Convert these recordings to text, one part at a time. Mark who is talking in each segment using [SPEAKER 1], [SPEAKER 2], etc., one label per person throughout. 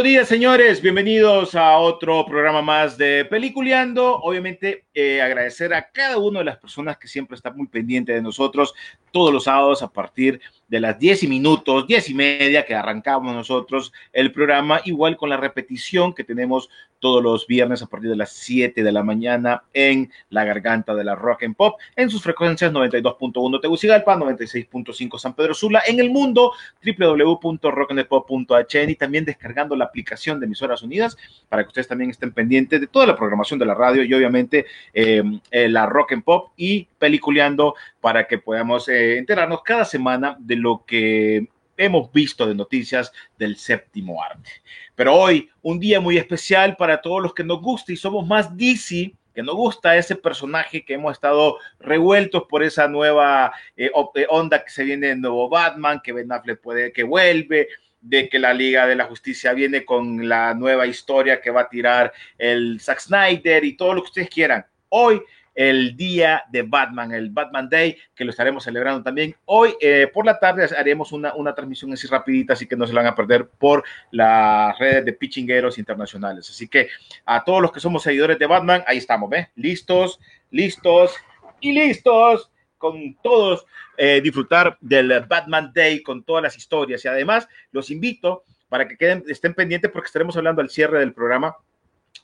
[SPEAKER 1] Buenos días, señores. Bienvenidos a otro programa más de Peliculeando. Obviamente, eh, agradecer a cada una de las personas que siempre está muy pendiente de nosotros todos los sábados a partir de las 10 y minutos, 10 y media que arrancamos nosotros el programa, igual con la repetición que tenemos todos los viernes a partir de las 7 de la mañana en la garganta de la Rock and Pop, en sus frecuencias 92.1 Tegucigalpa, 96.5 San Pedro Sula, en el mundo www.rockandpop.hn y también descargando la aplicación de Emisoras Unidas para que ustedes también estén pendientes de toda la programación de la radio y obviamente eh, eh, la Rock and Pop y Peliculeando para que podamos eh, enterarnos cada semana de lo que hemos visto de noticias del séptimo arte. Pero hoy, un día muy especial para todos los que nos gusta y somos más DC, que nos gusta ese personaje que hemos estado revueltos por esa nueva eh, eh, onda que se viene del nuevo Batman, que Ben Affleck puede que vuelve, de que la Liga de la Justicia viene con la nueva historia que va a tirar el Zack Snyder y todo lo que ustedes quieran. Hoy el día de Batman, el Batman Day, que lo estaremos celebrando también. Hoy eh, por la tarde haremos una, una transmisión así rapidita, así que no se van a perder por las redes de Pichingueros Internacionales. Así que a todos los que somos seguidores de Batman, ahí estamos, ¿ves? Listos, listos y listos con todos eh, disfrutar del Batman Day con todas las historias y además los invito para que queden, estén pendientes porque estaremos hablando al cierre del programa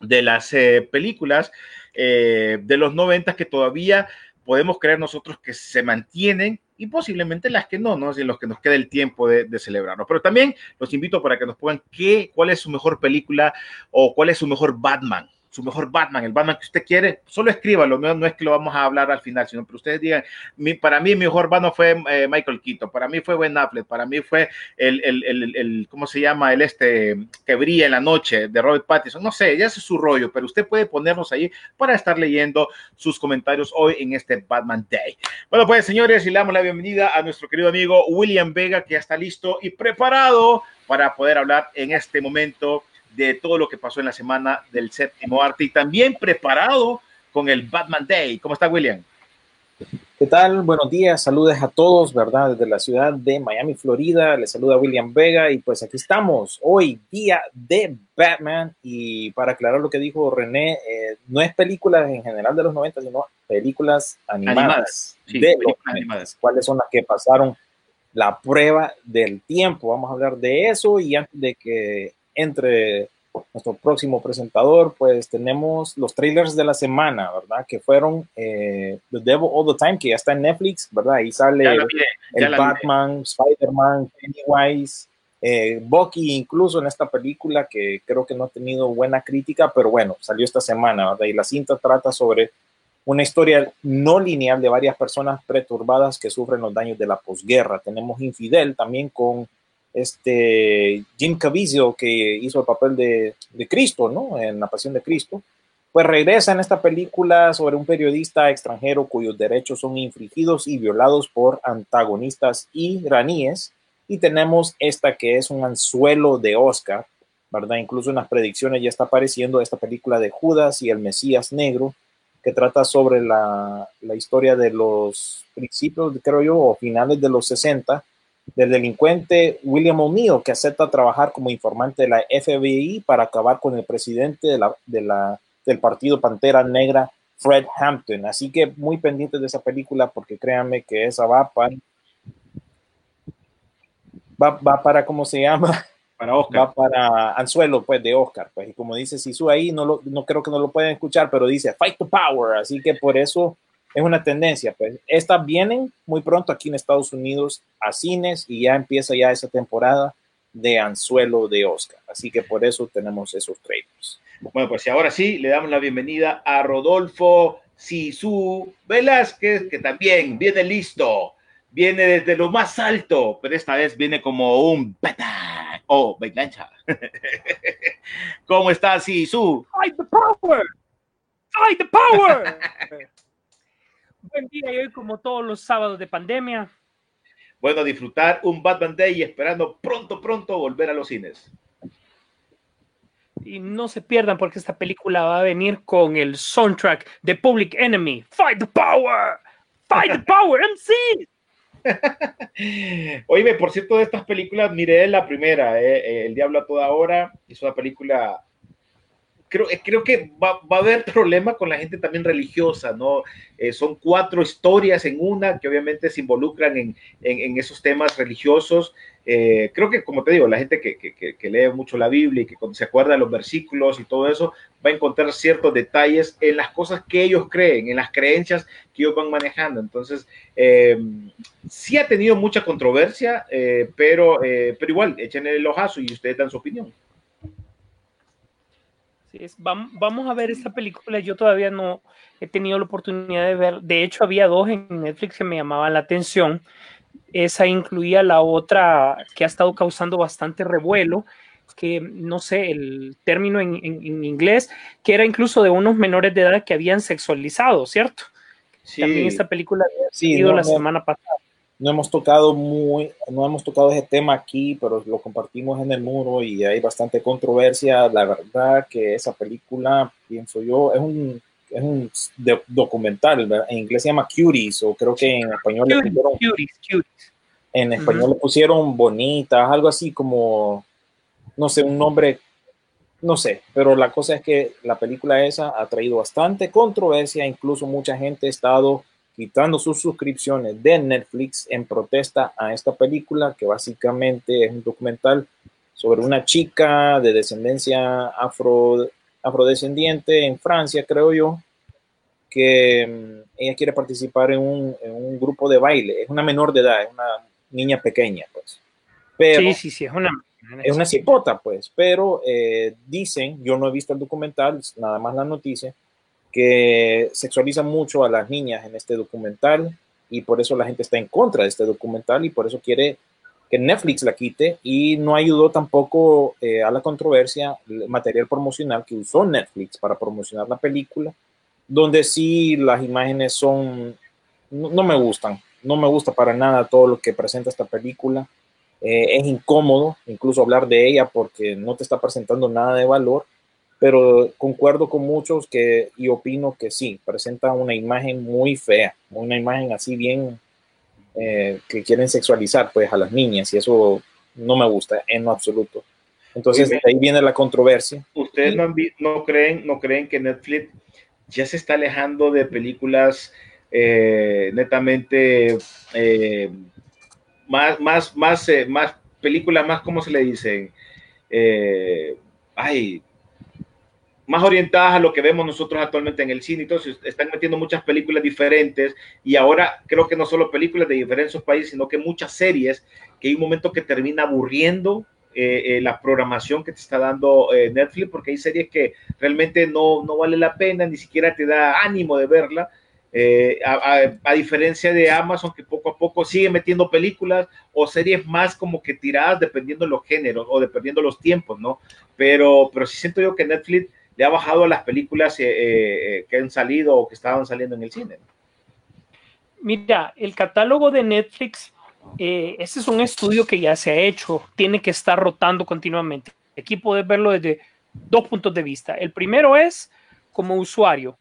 [SPEAKER 1] de las eh, películas eh, de los 90 que todavía podemos creer nosotros que se mantienen y posiblemente las que no, ¿no? Si los que nos queda el tiempo de, de celebrarlo. Pero también los invito para que nos pongan qué, cuál es su mejor película o cuál es su mejor Batman su mejor Batman, el Batman que usted quiere, solo escríbalo, no, no es que lo vamos a hablar al final, sino que ustedes digan, para mí mi mejor Batman fue eh, Michael Keaton, para mí fue Ben Affleck, para mí fue el, el, el, el, ¿cómo se llama? El este que brilla en la noche de Robert Pattinson, no sé, ya es su rollo, pero usted puede ponernos ahí para estar leyendo sus comentarios hoy en este Batman Day. Bueno, pues señores, y le damos la bienvenida a nuestro querido amigo William Vega, que ya está listo y preparado para poder hablar en este momento de todo lo que pasó en la semana del séptimo arte y también preparado con el Batman Day. ¿Cómo está William?
[SPEAKER 2] ¿Qué tal? Buenos días, saludos a todos, ¿verdad? Desde la ciudad de Miami, Florida, les saluda William Vega y pues aquí estamos, hoy día de Batman y para aclarar lo que dijo René, eh, no es películas en general de los 90, sino películas animadas,
[SPEAKER 1] Animadas, sí,
[SPEAKER 2] de los
[SPEAKER 1] películas
[SPEAKER 2] 90,
[SPEAKER 1] animadas.
[SPEAKER 2] cuáles son las que pasaron la prueba del tiempo. Vamos a hablar de eso y antes de que entre nuestro próximo presentador, pues tenemos los trailers de la semana, ¿verdad? Que fueron eh, The Devil All the Time, que ya está en Netflix, ¿verdad? Ahí sale el,
[SPEAKER 1] miré.
[SPEAKER 2] Batman, Spider-Man, Pennywise, eh, Bucky incluso en esta película que creo que no ha tenido buena crítica, pero bueno, salió esta semana, ¿verdad? Y la cinta trata sobre una historia no lineal de varias personas perturbadas que sufren los daños de la posguerra. Tenemos Infidel también con este Jim Caviezel que hizo el papel de, de Cristo, ¿no? En La Pasión de Cristo. Pues regresa en esta película sobre un periodista extranjero cuyos derechos son infringidos y violados por antagonistas iraníes. Y tenemos esta que es un anzuelo de Oscar, ¿verdad? Incluso en las predicciones ya está apareciendo esta película de Judas y el Mesías Negro, que trata sobre la, la historia de los principios, creo yo, o finales de los 60, del delincuente William O'Neill, que acepta trabajar como informante de la FBI para acabar con el presidente de la, de la, del partido Pantera Negra, Fred Hampton. Así que muy pendientes de esa película porque créanme que esa va para, va, va para, ¿cómo se llama?
[SPEAKER 1] Para Oscar.
[SPEAKER 2] Va para Anzuelo, pues, de Oscar. Pues, y como dice Sisu ahí, no, lo, no creo que no lo pueden escuchar, pero dice Fight to Power. Así que por eso es una tendencia. Pues, estas vienen muy pronto aquí en Estados Unidos a cines y ya empieza ya esa temporada de Anzuelo de Oscar. Así que por eso tenemos esos trailers.
[SPEAKER 1] Bueno, pues y ahora sí, le damos la bienvenida a Rodolfo Sisu Velázquez, que también viene listo, viene desde lo más alto, pero esta vez viene como un pata o bailancha. ¿Cómo estás, Sisu?
[SPEAKER 3] ¡Fight the power! ¡Fight the power! Buen día y hoy como todos los sábados de pandemia.
[SPEAKER 1] Bueno, disfrutar un Batman Day y esperando pronto, pronto volver a los cines.
[SPEAKER 3] Y no se pierdan porque esta película va a venir con el soundtrack de Public Enemy. ¡Fight the power! ¡Fight the power! ¡MC!
[SPEAKER 1] Oíme, por cierto, de estas películas, miré la primera, eh, eh, El Diablo a toda hora, es una película, creo, eh, creo que va, va, a haber problema con la gente también religiosa, ¿no? Eh, son cuatro historias en una que obviamente se involucran en, en, en esos temas religiosos. Eh, creo que, como te digo, la gente que, que, que, lee mucho la Biblia y que se acuerda de los versículos y todo eso, va a encontrar ciertos detalles en las cosas que ellos creen, en las creencias que ellos van manejando. Entonces, eh, sí ha tenido mucha controversia, eh, pero, eh, pero igual, échenle el ojazo y ustedes dan su opinión.
[SPEAKER 3] Es, vamos, vamos a ver esta película. Yo todavía no he tenido la oportunidad de ver. De hecho, había dos en Netflix que me llamaban la atención esa incluía la otra que ha estado causando bastante revuelo, que no sé el término en, en, en, inglés, que era incluso de unos menores de edad que habían sexualizado, ¿cierto? Sí. También esta película había
[SPEAKER 2] sí,
[SPEAKER 3] sido
[SPEAKER 2] no,
[SPEAKER 3] la
[SPEAKER 2] no,
[SPEAKER 3] semana pasada.
[SPEAKER 2] No hemos tocado muy, no hemos tocado ese tema aquí, pero lo compartimos en el muro y hay bastante controversia. La verdad que esa película, pienso yo, es un es un documental, ¿verdad? en inglés se llama Cuties, o creo que en español
[SPEAKER 3] Cuties,
[SPEAKER 2] le pusieron, en español uh -huh. le pusieron bonitas, algo así como, no sé, un nombre, no sé, pero la cosa es que la película esa ha traído bastante controversia, incluso mucha gente ha estado quitando sus suscripciones de Netflix en protesta a esta película, que básicamente es un documental sobre una chica de descendencia afro afrodescendiente en Francia, creo yo, que um, ella quiere participar en un, en un, grupo de baile. Es una menor de edad, es una niña pequeña, pues. Pero
[SPEAKER 3] sí, sí, sí, es una...
[SPEAKER 2] Es una cipota, pues, pero eh, dicen, yo no he visto el documental, nada más la noticia, que sexualiza mucho a las niñas en este documental y por eso la gente está en contra de este documental y por eso quiere que Netflix la quite y no ayudó tampoco eh, a la controversia el material promocional que usó Netflix para promocionar la película, donde sí las imágenes son, no, no me gustan, no me gusta para nada todo lo que presenta esta película, eh, es incómodo incluso hablar de ella porque no te está presentando nada de valor, pero concuerdo con muchos que y opino que sí, presenta una imagen muy fea, una imagen así bien eh, que quieren sexualizar pues a las niñas y eso no me gusta en lo absoluto. Entonces de ahí viene la controversia.
[SPEAKER 1] ¿Ustedes no, no, creen, no creen que Netflix ya se está alejando de películas eh, netamente eh, más, más, más, eh, más películas más, ¿cómo se le dicen? Eh, ay, más orientadas a lo que vemos nosotros actualmente en el cine. Entonces, están metiendo muchas películas diferentes y ahora creo que no solo películas de diferentes países, sino que muchas series que hay un momento que termina aburriendo eh, eh, la programación que te está dando eh, Netflix, porque hay series que realmente no, no vale la pena, ni siquiera te da ánimo de verla. Eh, a, a, a, diferencia de Amazon, que poco a poco sigue metiendo películas o series más como que tiradas dependiendo de los géneros o dependiendo de los tiempos, ¿no? Pero, pero sí siento yo que Netflix le ha bajado a las películas eh, eh, que han salido o que estaban saliendo en el cine.
[SPEAKER 3] Mira, el catálogo de Netflix, eh, ese es un estudio que ya se ha hecho, tiene que estar rotando continuamente. Aquí puedes verlo desde dos puntos de vista. El primero es como usuario.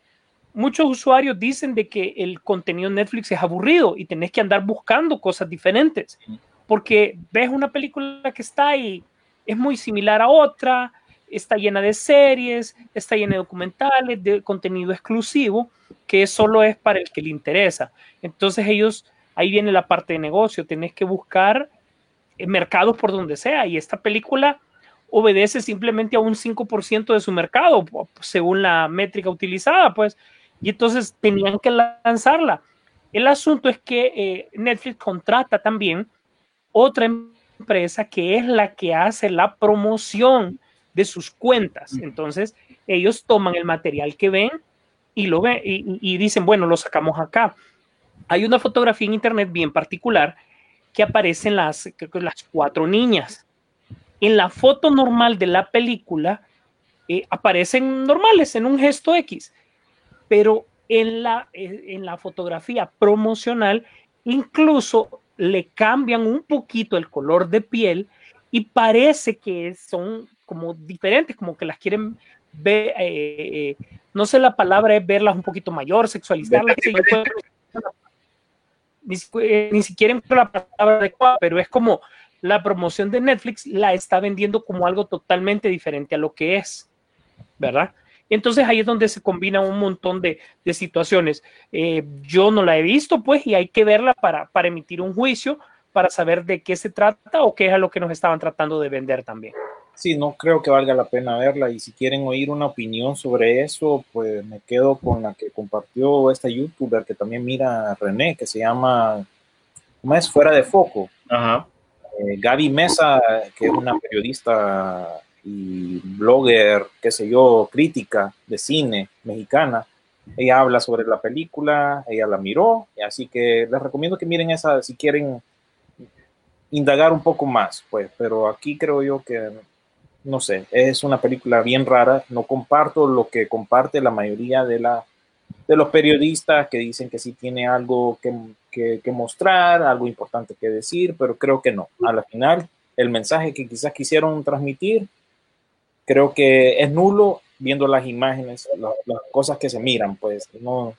[SPEAKER 3] Muchos usuarios dicen de que el contenido Netflix es aburrido y tenés que andar buscando cosas diferentes, porque ves una película que está ahí, es muy similar a otra, está llena de series, está llena de documentales, de contenido exclusivo, que solo es para el que le interesa. Entonces ellos, ahí viene la parte de negocio, tenés que buscar eh, mercados por donde sea. Y esta película obedece simplemente a un 5% de su mercado, según la métrica utilizada, pues. Y entonces tenían que lanzarla. El asunto es que eh, Netflix contrata también otra empresa que es la que hace la promoción de sus cuentas. Entonces, ellos toman el material que ven y lo ven y, y dicen, bueno, lo sacamos acá. Hay una fotografía en internet bien particular que aparecen las, las cuatro niñas. En la foto normal de la película eh, aparecen normales en un gesto X, pero en la, eh, en la fotografía promocional incluso le cambian un poquito el color de piel y parece que son como diferentes, como que las quieren ver, eh, no sé la palabra es verlas un poquito mayor, sexualizarlas ni, eh, ni siquiera la palabra adecuada, pero es como la promoción de Netflix la está vendiendo como algo totalmente diferente a lo que es, ¿verdad? Entonces ahí es donde se combina un montón de, de situaciones. Eh, yo no la he visto, pues, y hay que verla para, para emitir un juicio, para saber de qué se trata o qué es a lo que nos estaban tratando de vender también.
[SPEAKER 2] Sí, no creo que valga la pena verla y si quieren oír una opinión sobre eso, pues me quedo con la que compartió esta youtuber que también mira René, que se llama, ¿cómo es? Fuera de Foco.
[SPEAKER 1] Ajá.
[SPEAKER 2] Eh, Gaby Mesa, que es una periodista y blogger, qué sé yo, crítica de cine mexicana. Ella habla sobre la película, ella la miró, así que les recomiendo que miren esa si quieren indagar un poco más, pues, pero aquí creo yo que no sé, es una película bien rara. No comparto lo que comparte la mayoría de, la, de los periodistas que dicen que sí tiene algo que, que, mostrar, algo importante que decir, pero creo que no. A la final, el mensaje que quizás quisieron transmitir, creo que es nulo viendo las imágenes, las, cosas que se miran, pues no,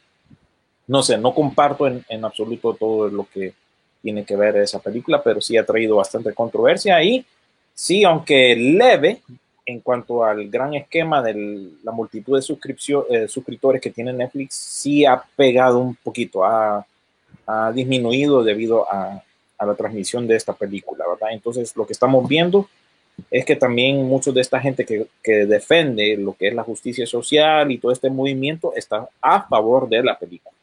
[SPEAKER 2] no sé, no comparto en, en absoluto todo lo que tiene que ver esa película, pero sí ha traído bastante controversia y Sí, aunque leve en cuanto al gran esquema de la multitud de suscripción, eh, suscriptores que tiene Netflix, sí ha pegado un poquito, ha, disminuido debido a, la transmisión de esta película, ¿verdad? Entonces, lo que estamos viendo es que también muchos de esta gente que, que defiende lo que es la justicia social y todo este movimiento está a favor de la película.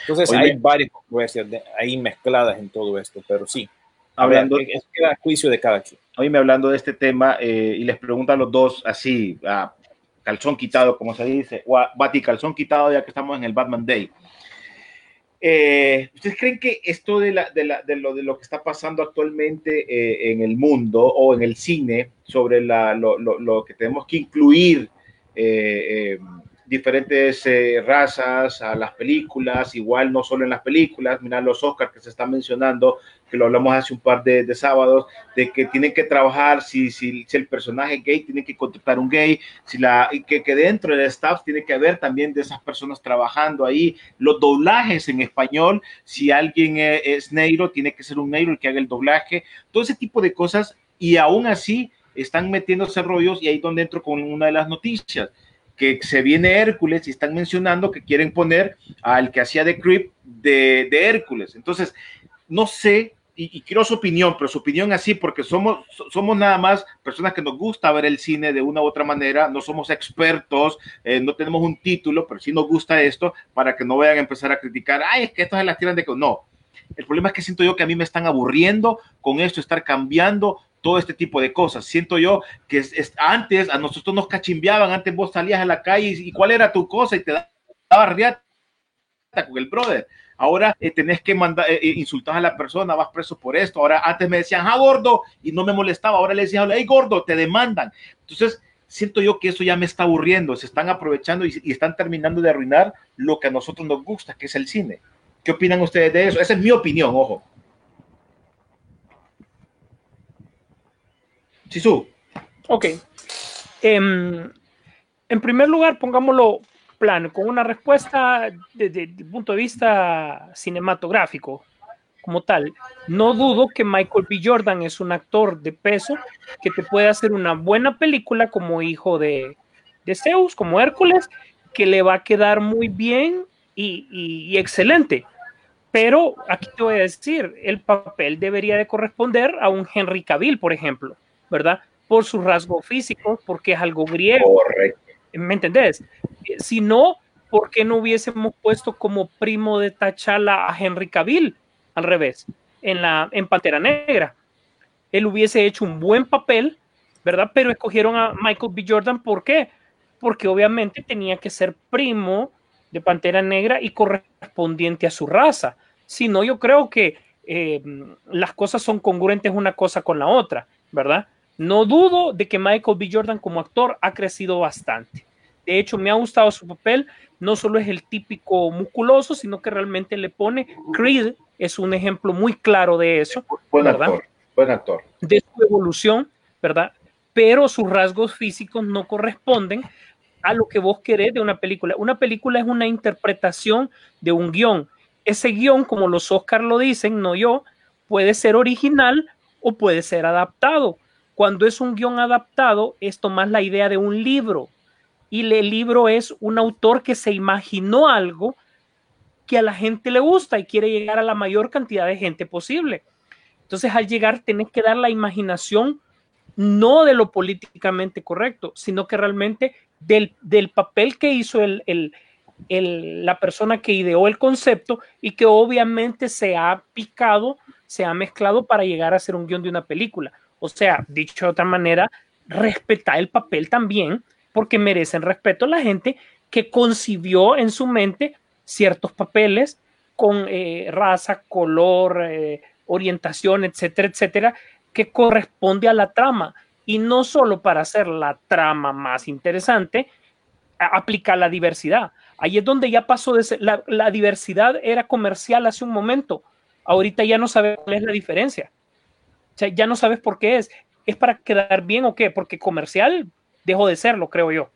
[SPEAKER 2] Entonces, hay varias controversias ahí mezcladas en todo esto, pero sí, hablando, es queda juicio de cada quien
[SPEAKER 1] me hablando de este tema eh, y les pregunto a los dos así, a calzón quitado, como se dice, o a Bati calzón quitado ya que estamos en el Batman Day. Eh, ¿Ustedes creen que esto de, la, de, la, de, lo, de, lo, que está pasando actualmente eh, en el mundo o en el cine sobre la, lo, lo, que tenemos que incluir diferentes eh, razas a las películas, igual no solo en las películas, mira los Oscars que se están mencionando, que lo hablamos hace un par de, de sábados, de que tienen que trabajar, si, si, si, el personaje gay tiene que contratar un gay, si la, y que, que dentro del staff tiene que haber también de esas personas trabajando ahí, los doblajes en español, si alguien es, es negro, tiene que ser un negro el que haga el doblaje, todo ese tipo de cosas, y aún así están metiéndose rollos y ahí donde entro con una de las noticias que se viene Hércules y están mencionando que quieren poner al que hacía de Creep de, Hércules. Entonces, no sé, y, quiero su opinión, pero su opinión así, porque somos, somos nada más personas que nos gusta ver el cine de una u otra manera, no somos expertos, eh, no tenemos un título, pero sí nos gusta esto, para que no vayan a empezar a criticar, ay, es que estos se las tiran de... No, el problema es que siento yo que a mí me están aburriendo con esto, estar cambiando todo este tipo de cosas. Siento yo que es, antes a nosotros nos cachimbeaban, antes vos salías a la calle y, cuál era tu cosa y te daba riata con el brother. Ahora eh, tenés que mandar, eh, eh, insultar a la persona, vas preso por esto. Ahora antes me decían, ah, gordo, y no me molestaba. Ahora le decían, hey, gordo, te demandan. Entonces, siento yo que eso ya me está aburriendo. Se están aprovechando y, y están terminando de arruinar lo que a nosotros nos gusta, que es el cine. ¿Qué opinan ustedes de eso? Esa es mi opinión, ojo. Sisu.
[SPEAKER 3] Ok. Um, en primer lugar, pongámoslo plano, con una respuesta desde el punto de vista cinematográfico, como tal. No dudo que Michael B. Jordan es un actor de peso que te puede hacer una buena película como hijo de, Zeus, como Hércules, que le va a quedar muy bien y, y- y excelente. Pero aquí te voy a decir, el papel debería de corresponder a un Henry Cavill, por ejemplo, ¿verdad? Por sus rasgos físicos, porque es algo griego.
[SPEAKER 1] Correcto.
[SPEAKER 3] ¿Me entendés? Eh, Si no, ¿por qué no hubiésemos puesto como primo de T'Challa a Henry Cavill? Al revés, en, la, en Pantera Negra. Él hubiese hecho un buen papel, ¿verdad? Pero escogieron a Michael B. Jordan, ¿por qué? Porque obviamente tenía que ser primo de Pantera Negra y correspondiente a su raza. Si no, yo creo que eh, las cosas son congruentes una cosa con la otra, ¿verdad? No dudo de que Michael B. Jordan como actor ha crecido bastante. De hecho, me ha gustado su papel. No solo es el típico musculoso, sino que realmente le pone. Creed es un ejemplo muy claro de eso,
[SPEAKER 1] Buen
[SPEAKER 3] ¿verdad?
[SPEAKER 1] actor. Buen actor.
[SPEAKER 3] de su evolución, ¿verdad? Pero sus rasgos físicos no corresponden a lo que vos querés de una película. Una película es una interpretación de un guion. Ese guion, como los Oscars lo dicen, no yo, puede ser original o puede ser adaptado. Cuando es un guion adaptado, es tomar la idea de un libro. Y el libro es un autor que se imaginó algo que a la gente le gusta y quiere llegar a la mayor cantidad de gente posible. Entonces, al llegar, tenés que dar la imaginación no de lo políticamente correcto, sino que realmente del, del papel que hizo el, el- el- la persona que ideó el concepto y que obviamente se ha picado, se ha mezclado para llegar a ser un guion de una película. O sea, dicho de otra manera, respeta el papel también, porque merecen respeto la gente que concibió en su mente ciertos papeles con eh, raza, color, eh, orientación, etcétera, etcétera, que corresponde a la trama. Y no solo para hacer la trama más interesante, aplica la diversidad. Ahí es donde ya pasó de ser, la, la diversidad era comercial hace un momento. Ahorita ya no sabes cuál es la diferencia. O sea, ya no sabes por qué es. ¿Es para quedar bien o qué? Porque comercial dejó de serlo, creo yo.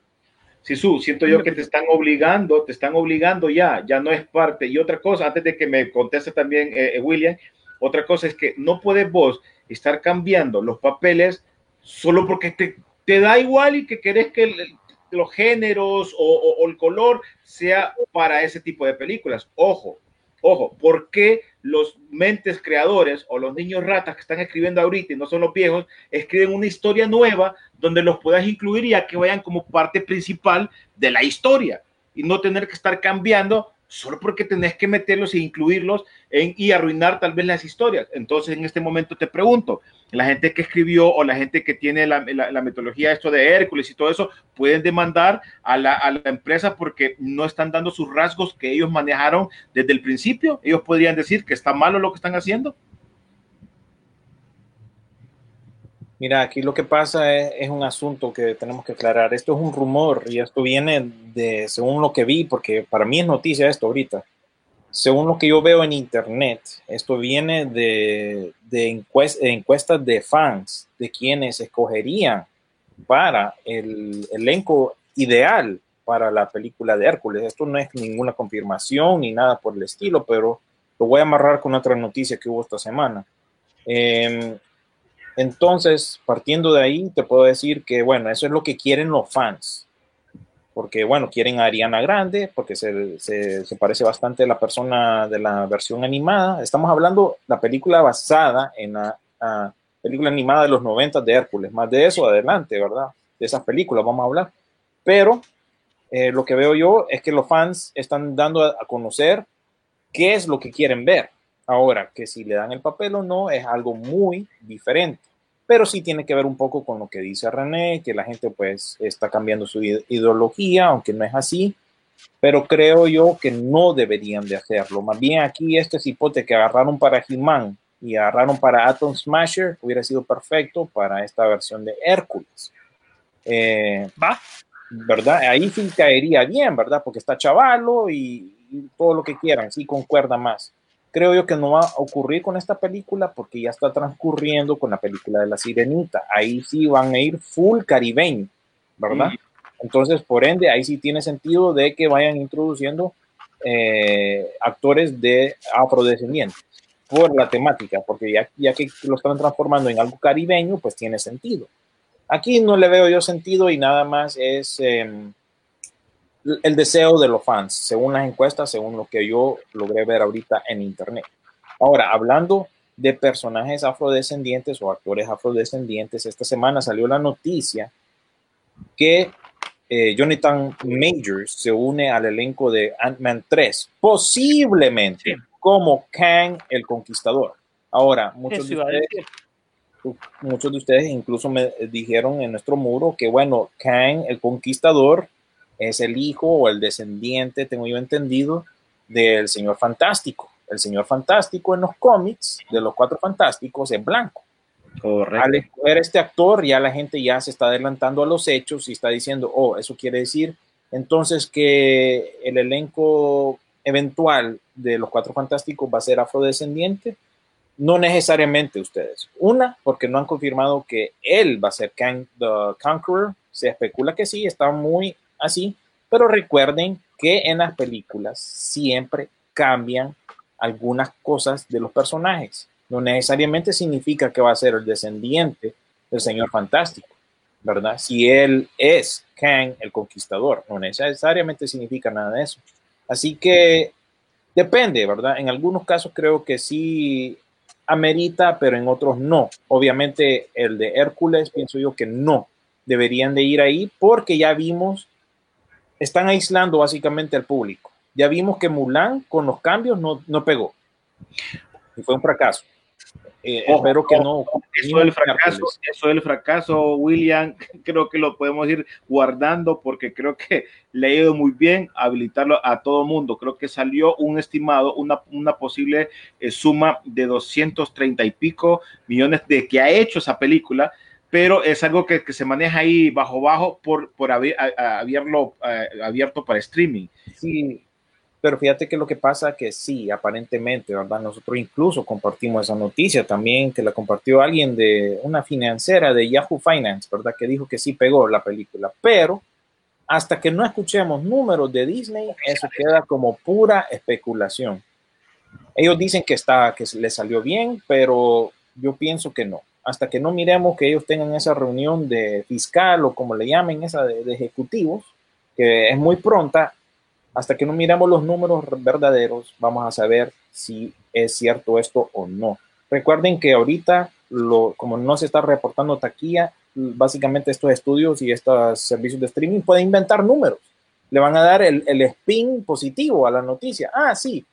[SPEAKER 1] Sisu, siento yo que te están obligando, te están obligando ya, ya no es parte. Y otra cosa, antes de que me conteste también eh, eh, William, otra cosa es que no puedes vos estar cambiando los papeles solo porque te, te da igual y que querés que el- los géneros o, o- o el color sea para ese tipo de películas. Ojo, ojo, ¿por qué los mentes creadores o los niños ratas que están escribiendo ahorita y no son los viejos, escriben una historia nueva donde los puedas incluir y a que vayan como parte principal de la historia y no tener que estar cambiando solo porque tenés que meterlos e incluirlos y arruinar tal vez las historias. Entonces, en este momento te pregunto, la gente que escribió o la gente que tiene la, la, la metodología esto de Hércules y todo eso, pueden demandar a la, a la empresa porque no están dando sus rasgos que ellos manejaron desde el principio. Ellos podrían decir que está malo lo que están haciendo.
[SPEAKER 2] Mira, aquí lo que pasa es, un asunto que tenemos que aclarar. Esto es un rumor y esto viene de, según lo que vi, porque para mí es noticia esto ahorita. Según lo que yo veo en internet, esto viene de, de encuest, encuestas de fans, de quienes escogerían para el elenco ideal para la película de Hércules. Esto no es ninguna confirmación ni nada por el estilo, pero lo voy a amarrar con otra noticia que hubo esta semana. Eh, entonces, partiendo de ahí, te puedo decir que, bueno, eso es lo que quieren los fans. Porque, bueno, quieren a Ariana Grande, porque se, parece bastante a la persona de la versión animada. Estamos hablando de la película basada en la película animada de los 90 de Hércules. Más de eso adelante, ¿verdad? De esas películas vamos a hablar. Pero eh, lo que veo yo es que los fans están dando a conocer qué es lo que quieren ver. Ahora, que si le dan el papel o no es algo muy diferente, pero sí tiene que ver un poco con lo que dice René, que la gente pues está cambiando su ideología, aunque no es así, pero creo yo que no deberían de hacerlo. Más bien aquí este cipote que agarraron para He-Man y agarraron para Atom Smasher hubiera sido perfecto para esta versión de Hércules. Eh,
[SPEAKER 3] ¿Va?
[SPEAKER 2] ¿Verdad? Ahí sí caería bien, ¿verdad? Porque está chavalo y, y todo lo que quieran, sí concuerda más creo yo que no va a ocurrir con esta película porque ya está transcurriendo con la película de la sirenita. Ahí sí van a ir full caribeño, ¿verdad? Entonces, por ende, ahí sí tiene sentido de que vayan introduciendo eh, actores de afrodescendientes. por la temática, porque ya, ya que lo están transformando en algo caribeño, pues tiene sentido. Aquí no le veo yo sentido y nada más es em, el deseo de los fans, según las encuestas, según lo que yo logré ver ahorita en internet. Ahora, hablando de personajes afrodescendientes o actores afrodescendientes, esta semana salió la noticia que eh, Jonathan Majors se une al elenco de Ant-Man 3, posiblemente como Kang el Conquistador. Ahora, muchos de, ustedes, muchos de ustedes incluso me dijeron en nuestro muro que, bueno, Kang el Conquistador es el hijo o el descendiente, tengo yo entendido, del Señor Fantástico. El Señor Fantástico en los cómics de los Cuatro Fantásticos es blanco.
[SPEAKER 1] Correcto.
[SPEAKER 2] Al escoger este actor, ya la gente ya se está adelantando a los hechos y está diciendo, oh, eso quiere decir entonces que el elenco eventual de los Cuatro Fantásticos va a ser afrodescendiente. No necesariamente ustedes. Una, porque no han confirmado que él va a ser Kang the Conqueror. Se especula que sí, está muy así. Pero recuerden que en las películas siempre cambian algunas cosas de los personajes no necesariamente significa que va a ser el descendiente del Señor Fantástico, ¿verdad? Si él es Kang el Conquistador, no necesariamente significa nada de eso. Así que depende, ¿verdad? En algunos casos creo que sí amerita, pero en otros no. Obviamente el de Hércules pienso yo que no deberían de ir ahí porque ya vimos, están aislando básicamente al público. Ya vimos que Mulan con los cambios no, no pegó. Y fue un fracaso. Eh,
[SPEAKER 1] Ojo,
[SPEAKER 2] espero que
[SPEAKER 1] ojo,
[SPEAKER 2] no.
[SPEAKER 1] Eso del fracaso, eso del fracaso, William, creo que lo podemos ir guardando porque creo que le ha ido muy bien habilitarlo a todo mundo. Creo que salió un estimado, una, una posible eh, suma de 230 y pico millones de que ha hecho esa película, pero es algo que, que se maneja ahí bajo bajo por, por haber, a- a- haberlo eh, abierto para streaming.
[SPEAKER 2] Sí, pero fíjate que lo que pasa que sí, aparentemente, ¿verdad? Nosotros incluso compartimos esa noticia también, que la compartió alguien de una financiera de Yahoo Finance, ¿verdad? Que dijo que sí pegó la película, pero hasta que no escuchemos números de Disney, eso queda como pura especulación. Ellos dicen que está, que le salió bien, pero yo pienso que no. Hasta que no miremos que ellos tengan esa reunión de fiscal o como le llamen, esa de, ejecutivos, que es muy pronta, hasta que no miremos los números verdaderos, vamos a saber si es cierto esto o no. Recuerden que ahorita, lo, como no se está reportando taquilla, básicamente estos estudios y estos servicios de streaming pueden inventar números. Le van a dar el, el spin positivo a la noticia. Ah, sí,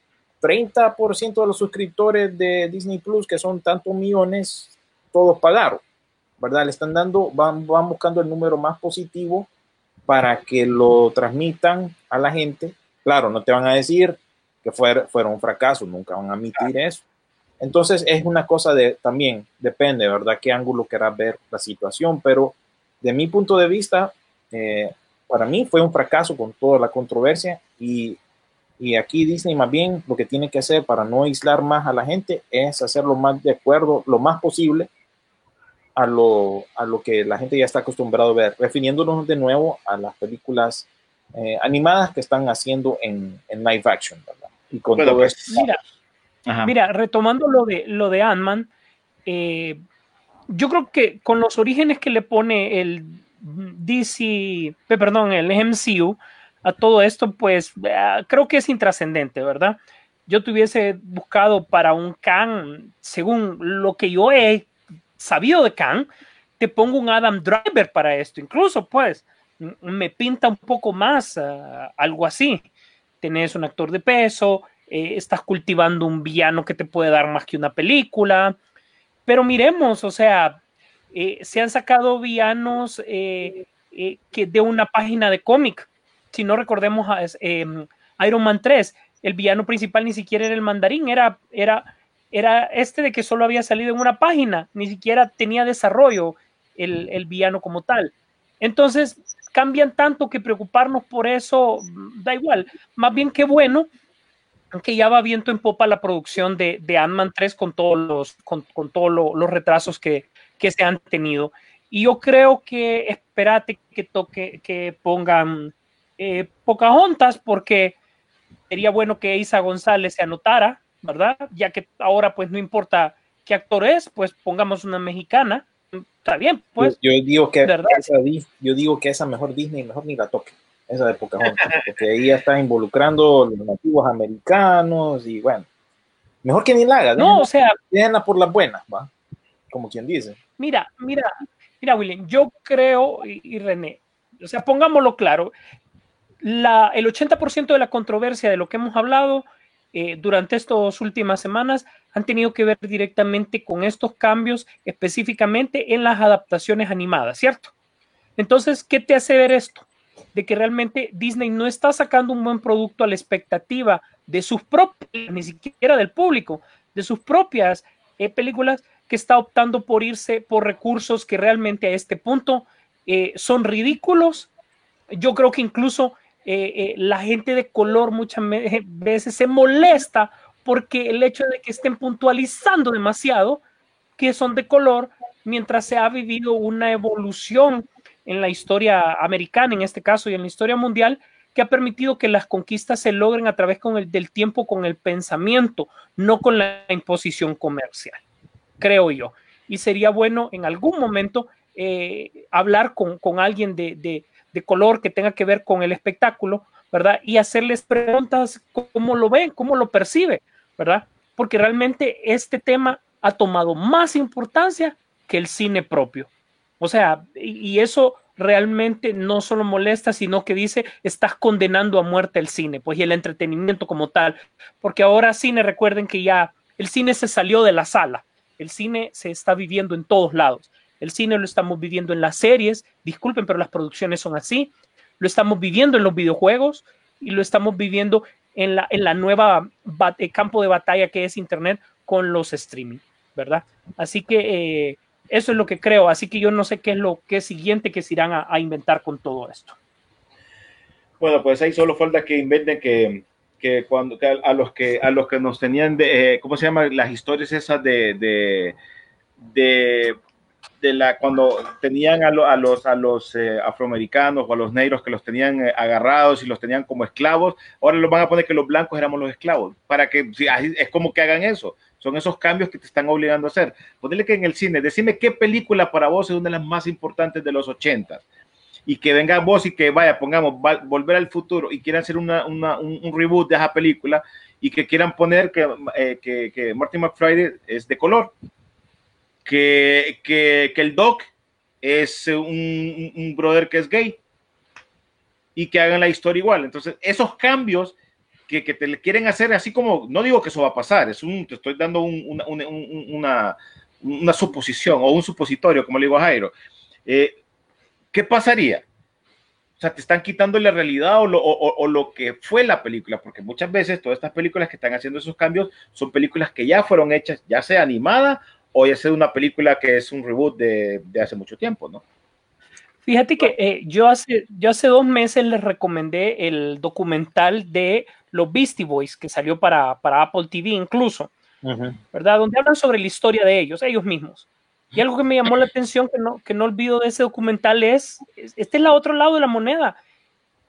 [SPEAKER 2] 30% de los suscriptores de Disney Plus, que son tantos millones, todos pagaron, ¿verdad? Le están dando, van, van buscando el número más positivo para que lo transmitan a la gente. Claro, no te van a decir que fuera, fuera un fracaso, nunca van a admitir eso. Entonces es una cosa de también, depende, ¿verdad? Qué ángulo querrás ver la situación, pero de mi punto de vista, eh, para mí fue un fracaso con toda la controversia y, y aquí Disney más bien lo que tiene que hacer para no aislar más a la gente es hacerlo más de acuerdo, lo más posible a lo, a lo que la gente ya está acostumbrado a ver, refiriéndonos de nuevo a las películas eh, animadas que están haciendo en, en live action, ¿verdad? Y con
[SPEAKER 1] Bueno,
[SPEAKER 2] todo
[SPEAKER 1] pues,
[SPEAKER 2] esto.
[SPEAKER 3] Mira,
[SPEAKER 1] Ajá.
[SPEAKER 3] Mira, retomando lo de lo de Ant-Man, eh, yo creo que con los orígenes que le pone el DC, perdón, el MCU a todo esto, pues eh, creo que es intrascendente, ¿verdad? Yo tuviese buscado para un Kang, según lo que yo he sabido de Kang, te pongo un Adam Driver para esto, incluso pues me pinta un poco más ah, algo así. Tenés un actor de peso, eh, estás cultivando un villano que te puede dar más que una película. Pero miremos, o sea, eh, se han sacado villanos eh, que de una página de cómic. Si no recordemos em, Iron Man 3, el villano principal ni siquiera era el mandarín, era, era, era este de que solo había salido en una página, ni siquiera tenía desarrollo el, el villano como tal. Entonces, cambian tanto que preocuparnos por eso mm, da igual. Más bien qué bueno que ya va viento en popa la producción de, de Ant-Man 3 con todos los, con, con todos lo- los retrasos que, que se han tenido. Y yo creo que espérate que toque, que pongan eh, Pocahontas, porque sería bueno que Isa González se anotara ¿verdad? Ya que ahora pues no importa qué actor es, pues pongamos una mexicana, está bien, pues.
[SPEAKER 2] Yo, yo digo que
[SPEAKER 3] ¿verdad?
[SPEAKER 2] esa, yo digo que esa mejor Disney mejor ni la toque, esa de Pocahontas, porque ahí ya está involucrando los nativos americanos y bueno, mejor que ni la haga,
[SPEAKER 3] No, o sea,
[SPEAKER 2] déjenla por las buenas, va, como quien dice.
[SPEAKER 3] Mira, mira, mira, William, yo creo, y, y René, o sea, pongámoslo claro, la, el 80% de la controversia de lo que hemos hablado eh, durante estas últimas semanas han tenido que ver directamente con estos cambios, específicamente en las adaptaciones animadas, ¿cierto? Entonces, ¿qué te hace ver esto? De que realmente Disney no está sacando un buen producto a la expectativa de sus propias, ni siquiera del público, de sus propias eh, películas, que está optando por irse por recursos que realmente a este punto eh, son ridículos. Yo creo que incluso eh, eh, la gente de color muchas me- veces se molesta porque el hecho de que estén puntualizando demasiado que son de color mientras se ha vivido una evolución en la historia americana, en este caso, y en la historia mundial, que ha permitido que las conquistas se logren a través con el, del tiempo, con el pensamiento, no con la imposición comercial, creo yo. Y sería bueno en algún momento eh, hablar con, con alguien de, de color que tenga que ver con el espectáculo, ¿verdad? Y hacerles preguntas cómo lo ven, cómo lo percibe, ¿verdad? Porque realmente este tema ha tomado más importancia que el cine propio. O sea, y, eso realmente no solo molesta, sino que dice, estás condenando a muerte el cine, pues y el entretenimiento como tal. Porque ahora cine, recuerden que ya el cine se salió de la sala, el cine se está viviendo en todos lados. El cine lo estamos viviendo en las series, disculpen, pero las producciones son así. Lo estamos viviendo en los videojuegos y lo estamos viviendo en la, en la nueva eh, campo de batalla que es Internet con los streaming, ¿verdad? Así que eh, eso es lo que creo. Así que yo no sé qué es lo que es siguiente que se irán a, inventar con todo esto.
[SPEAKER 1] Bueno, pues ahí solo falta que inventen que, que cuando a, los que a los que nos tenían de eh, ¿cómo se llama? las historias esas de, de, de la cuando tenían a, lo- a los a los eh, afroamericanos o a los negros que los tenían eh, agarrados y los tenían como esclavos, ahora los van a poner que los blancos éramos los esclavos, para que si, así- es como que hagan eso. Son esos cambios que te están obligando a hacer. Ponerle que en el cine, decime qué película para vos es una de las más importantes de los 80 y que venga vos y que vaya, pongamos, va- volver al futuro y quieran hacer una, una- un, un reboot de esa película y que quieran poner que, eh, que, que Martin McFly es de color, que, que, que el Doc es un, un- un brother que es gay y que hagan la historia igual. Entonces, esos cambios que, que te quieren hacer así como, no digo que eso va a pasar, es un, te estoy dando un- una, una, un- una, suposición o un supositorio, como le digo a Jairo. Eh, ¿qué pasaría? O sea, te están quitando la realidad o lo, o lo que fue la película, porque muchas veces todas estas películas que están haciendo esos cambios son películas que ya fueron hechas, ya sea animada o ya sea una película que es un reboot de, de hace mucho tiempo, ¿no?
[SPEAKER 3] Fíjate que eh, yo, hace, yo hace dos meses les recomendé el documental de los Beastie Boys que salió para, para Apple TV incluso, ¿verdad? Donde hablan sobre la historia de ellos, ellos mismos. Y algo que me llamó la atención, que no, que no olvido de ese documental, es, es- este es el otro lado de la moneda.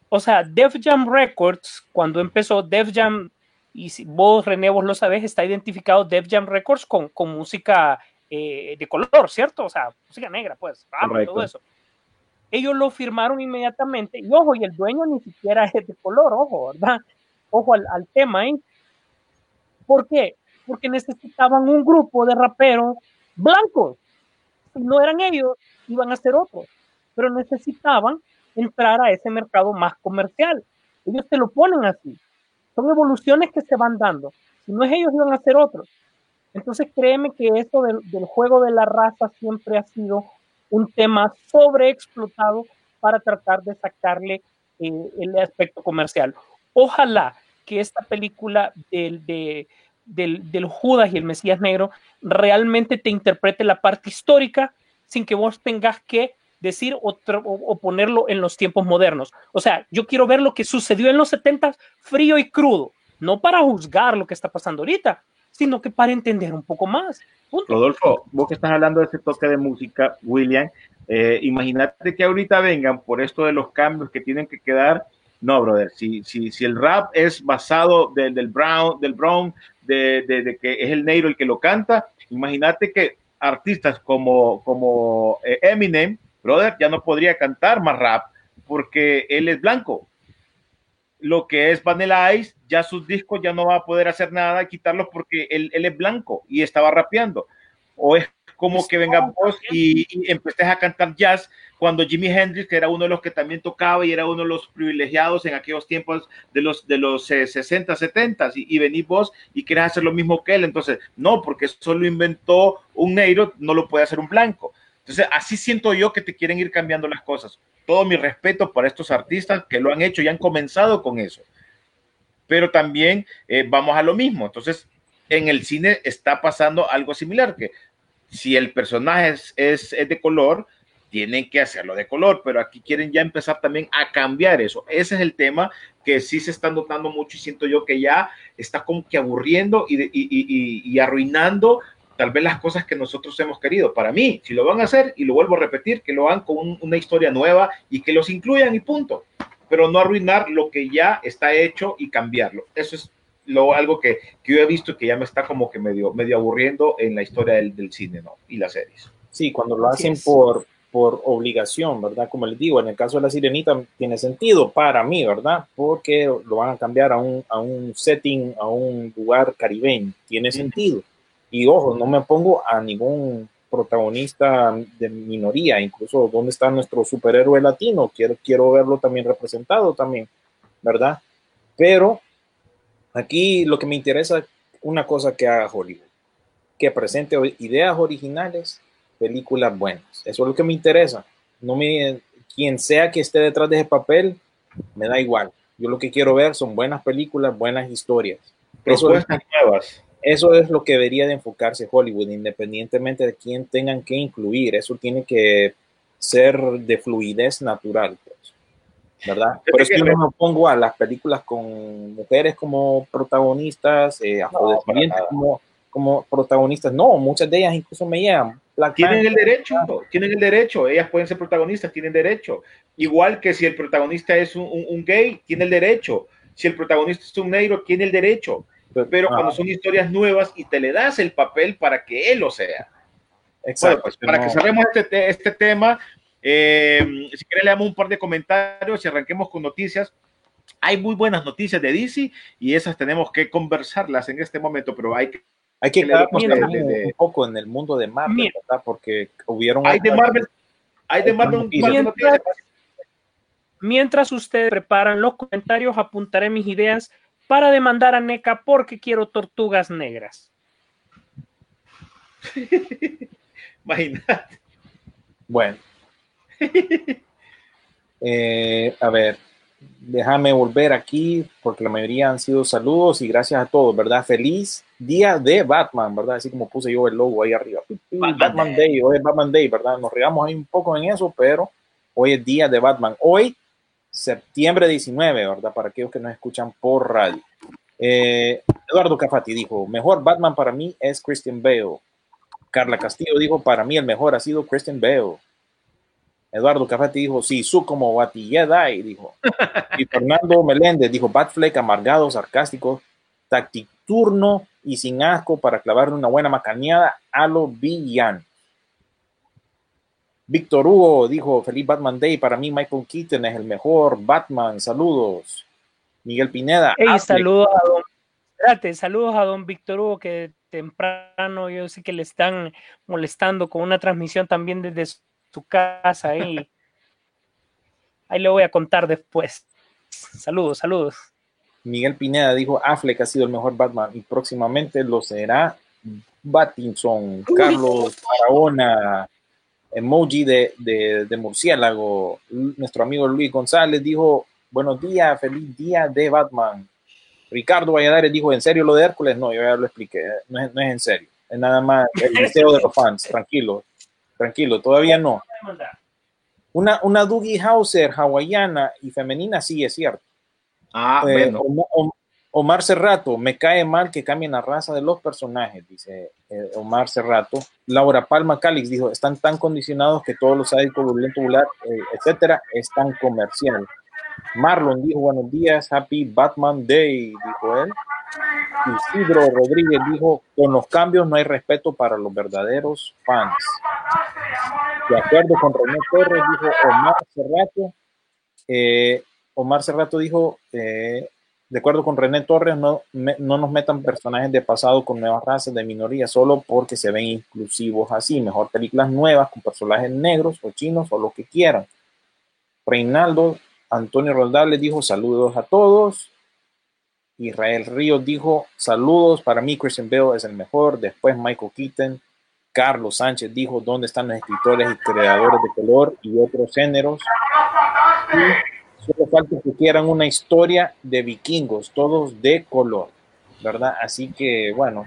[SPEAKER 3] O sea, Def Jam Records, cuando empezó Def Jam, y si vos, René, vos lo sabés, está identificado Def Jam Records con, con música eh, de color, ¿cierto? O sea, música negra, pues,
[SPEAKER 1] Correcto.
[SPEAKER 3] todo eso. Ellos lo firmaron inmediatamente. Y ojo, y el dueño ni siquiera es de color, ojo, ¿verdad? Ojo al, al tema, ¿eh? ¿Por qué? Porque necesitaban un grupo de raperos blancos. Si no eran ellos, iban a ser otros. Pero necesitaban entrar a ese mercado más comercial. Ellos te lo ponen así. Son evoluciones que se van dando. Si no es ellos, iban a ser otros. Entonces créeme que eso del, juego de la raza siempre ha sido un tema sobreexplotado para tratar de sacarle eh, el aspecto comercial. Ojalá que esta película del, de, del, del Judas y el Mesías Negro realmente te interprete la parte histórica sin que vos tengas que decir o, o- o ponerlo en los tiempos modernos. O sea, yo quiero ver lo que sucedió en los 70 frío y crudo, no para juzgar lo que está pasando ahorita, sino que para entender un poco más. Punto.
[SPEAKER 1] Rodolfo, vos que estás hablando de ese toque de música, William, eh, imagínate que ahorita vengan por esto de los cambios que tienen que quedar. No, brother, si, si, si el rap es basado de- del Brown, del Brown, de, de- de que es el negro el que lo canta. Imagínate que artistas como, como eh, Eminem, brother, ya no podría cantar más rap porque él es blanco. Lo que es Vanilla Ice, ya sus discos ya no va a poder hacer nada, quitarlos porque él, él es blanco y estaba rapeando. O es como que venga vos y, y empecés a cantar jazz cuando Jimi Hendrix, que era uno de los que también tocaba y era uno de los privilegiados en aquellos tiempos de los, de los eh, 60, 70, y, y venís vos y querés hacer lo mismo que él. Entonces, no, porque eso lo inventó un negro, no lo puede hacer un blanco. Entonces, así siento yo que te quieren ir cambiando las cosas. Todo mi respeto para estos artistas que lo han hecho y han comenzado con eso. Pero también eh, vamos a lo mismo. Entonces, en el cine está pasando algo similar, que si el personaje es, es, es de color, tienen que hacerlo de color, pero aquí quieren ya empezar también a cambiar eso. Ese es el tema que sí se está notando mucho y siento yo que ya está como que aburriendo y, y- y- y arruinando tal vez las cosas que nosotros hemos querido. Para mí, si lo van a hacer, y lo vuelvo a repetir, que lo hagan con un- una historia nueva y que los incluyan y punto. Pero no arruinar lo que ya está hecho y cambiarlo. Eso es lo, algo que, que yo he visto que ya me está como que medio, medio aburriendo en la historia del, del cine ¿no? y las series.
[SPEAKER 2] Sí, cuando lo hacen por, por obligación, ¿verdad? Como les digo, en el caso de la sirenita tiene sentido para mí, ¿verdad? Porque lo van a cambiar a un, a un setting, a un lugar caribeño. Tiene sentido. Y ojo, no me pongo a ningún protagonista de minoría, incluso dónde está nuestro superhéroe latino, quiero, quiero verlo también representado también, ¿verdad? Pero aquí lo que me interesa es una cosa que haga Hollywood, que presente ideas originales películas buenas. Eso es lo que me interesa. No me, quien sea que esté detrás de ese papel, me da igual. Yo lo que quiero ver son buenas películas, buenas historias. Eso es,
[SPEAKER 1] Propuestas nuevas.
[SPEAKER 2] Eso es lo que debería de enfocarse Hollywood, independientemente de quién tengan que incluir. Eso tiene que ser de fluidez natural. pues, ¿Verdad? Por eso yo no me pongo a las películas con mujeres como protagonistas, eh, afrodescendientes
[SPEAKER 1] nada.
[SPEAKER 2] como, como protagonistas. No, muchas de ellas incluso me llegan. Black
[SPEAKER 1] Tienen el derecho, tienen el derecho, ellas pueden ser protagonistas, tienen derecho. Igual que si el protagonista es un, un- un gay, tiene el derecho. Si el protagonista es un negro, tiene el derecho. Pero
[SPEAKER 2] Ah,
[SPEAKER 1] cuando son historias nuevas y te le das el papel para que él lo sea.
[SPEAKER 2] exacto,
[SPEAKER 1] Bueno, pues para
[SPEAKER 2] no-
[SPEAKER 1] que cerremos este, te- este tema, eh, si quieres le damos un par de comentarios y arranquemos con noticias. Hay muy buenas noticias de DC y esas tenemos que conversarlas en este momento, pero hay que
[SPEAKER 2] Hay que quedarnos un poco en el mundo de Marvel,
[SPEAKER 3] Mira.
[SPEAKER 2] ¿verdad? Porque hubieron...
[SPEAKER 1] hay de Marvel, hay de Marvel un
[SPEAKER 3] Mientras-
[SPEAKER 1] noticias.
[SPEAKER 3] Mientras ustedes preparan los comentarios, apuntaré mis ideas para demandar a NECA porque quiero tortugas negras.
[SPEAKER 1] Imagínate.
[SPEAKER 2] Bueno. Eh, a ver, déjame volver aquí porque la mayoría han sido saludos y gracias a todos, ¿verdad? Feliz día de Batman, ¿verdad? Así como puse yo el logo ahí arriba.
[SPEAKER 1] Batman
[SPEAKER 2] Batman, Day. hoy es Batman Day, ¿verdad? Nos regamos ahí un poco en eso, pero hoy es día de Batman. Hoy, septiembre 19, ¿verdad? Para aquellos que nos escuchan por radio. Eh, Eduardo Cafati dijo, mejor Batman para mí es Christian Bale. Carla Castillo dijo, para mí el mejor ha sido Christian Bale. Eduardo Cafati dijo, sí, su como Batilleda, y dijo. Y Fernando Meléndez dijo, Batfleck amargado, sarcástico, tactiturno y sin asco para clavarle una buena macaneada a lo villano. Víctor Hugo dijo, feliz Batman Day, para mí Michael Keaton es el mejor Batman, saludos. Miguel Pineda,
[SPEAKER 3] Hey, saludos a don, espérate, saludos a don Víctor Hugo que temprano yo sé que le están molestando con una transmisión también desde su, su casa ahí. Ahí le voy a contar después. Saludos, saludos.
[SPEAKER 2] Miguel Pineda dijo, Affleck ha sido el mejor Batman y próximamente lo será Batinson, Carlos Barahona, emoji de, de, de murciélago. Nuestro amigo Luis González dijo, buenos días, feliz día de Batman. Ricardo Valladares dijo, ¿en serio lo de Hércules? No, yo ya lo expliqué, no es, no es en serio, es nada más el deseo de los fans, tranquilo, tranquilo, todavía no. Una, una Dougie Hauser hawaiana y femenina, sí, es cierto.
[SPEAKER 1] Ah,
[SPEAKER 2] Eh,
[SPEAKER 1] bueno.
[SPEAKER 2] Omar, Om- Omar Cerrato, me cae mal que cambien la raza de los personajes, dice eh, Omar Cerrato. Laura Palma Calix dijo, están tan condicionados que todos los sádicos, violento, vulgar, eh, etcétera, es tan comercial. Marlon dijo, buenos días, happy Batman Day, dijo él. Isidro Rodríguez dijo, con los cambios no hay respeto para los verdaderos fans. De acuerdo con René Torres, dijo Omar Cerrato. eh, Omar Cerrato dijo, eh, de acuerdo con René Torres, no, no nos metan personajes de pasado con nuevas razas de minoría solo porque se ven inclusivos así. Mejor películas nuevas con personajes negros o chinos o lo que quieran. Reinaldo Antonio Roldán le dijo saludos a todos. Israel Ríos dijo saludos, para mí Christian Bale es el mejor. Después Michael Keaton. Carlos Sánchez dijo dónde están los escritores y creadores de color y otros géneros. Y solo falta que quieran una historia de vikingos, todos de color, ¿verdad? Así que bueno,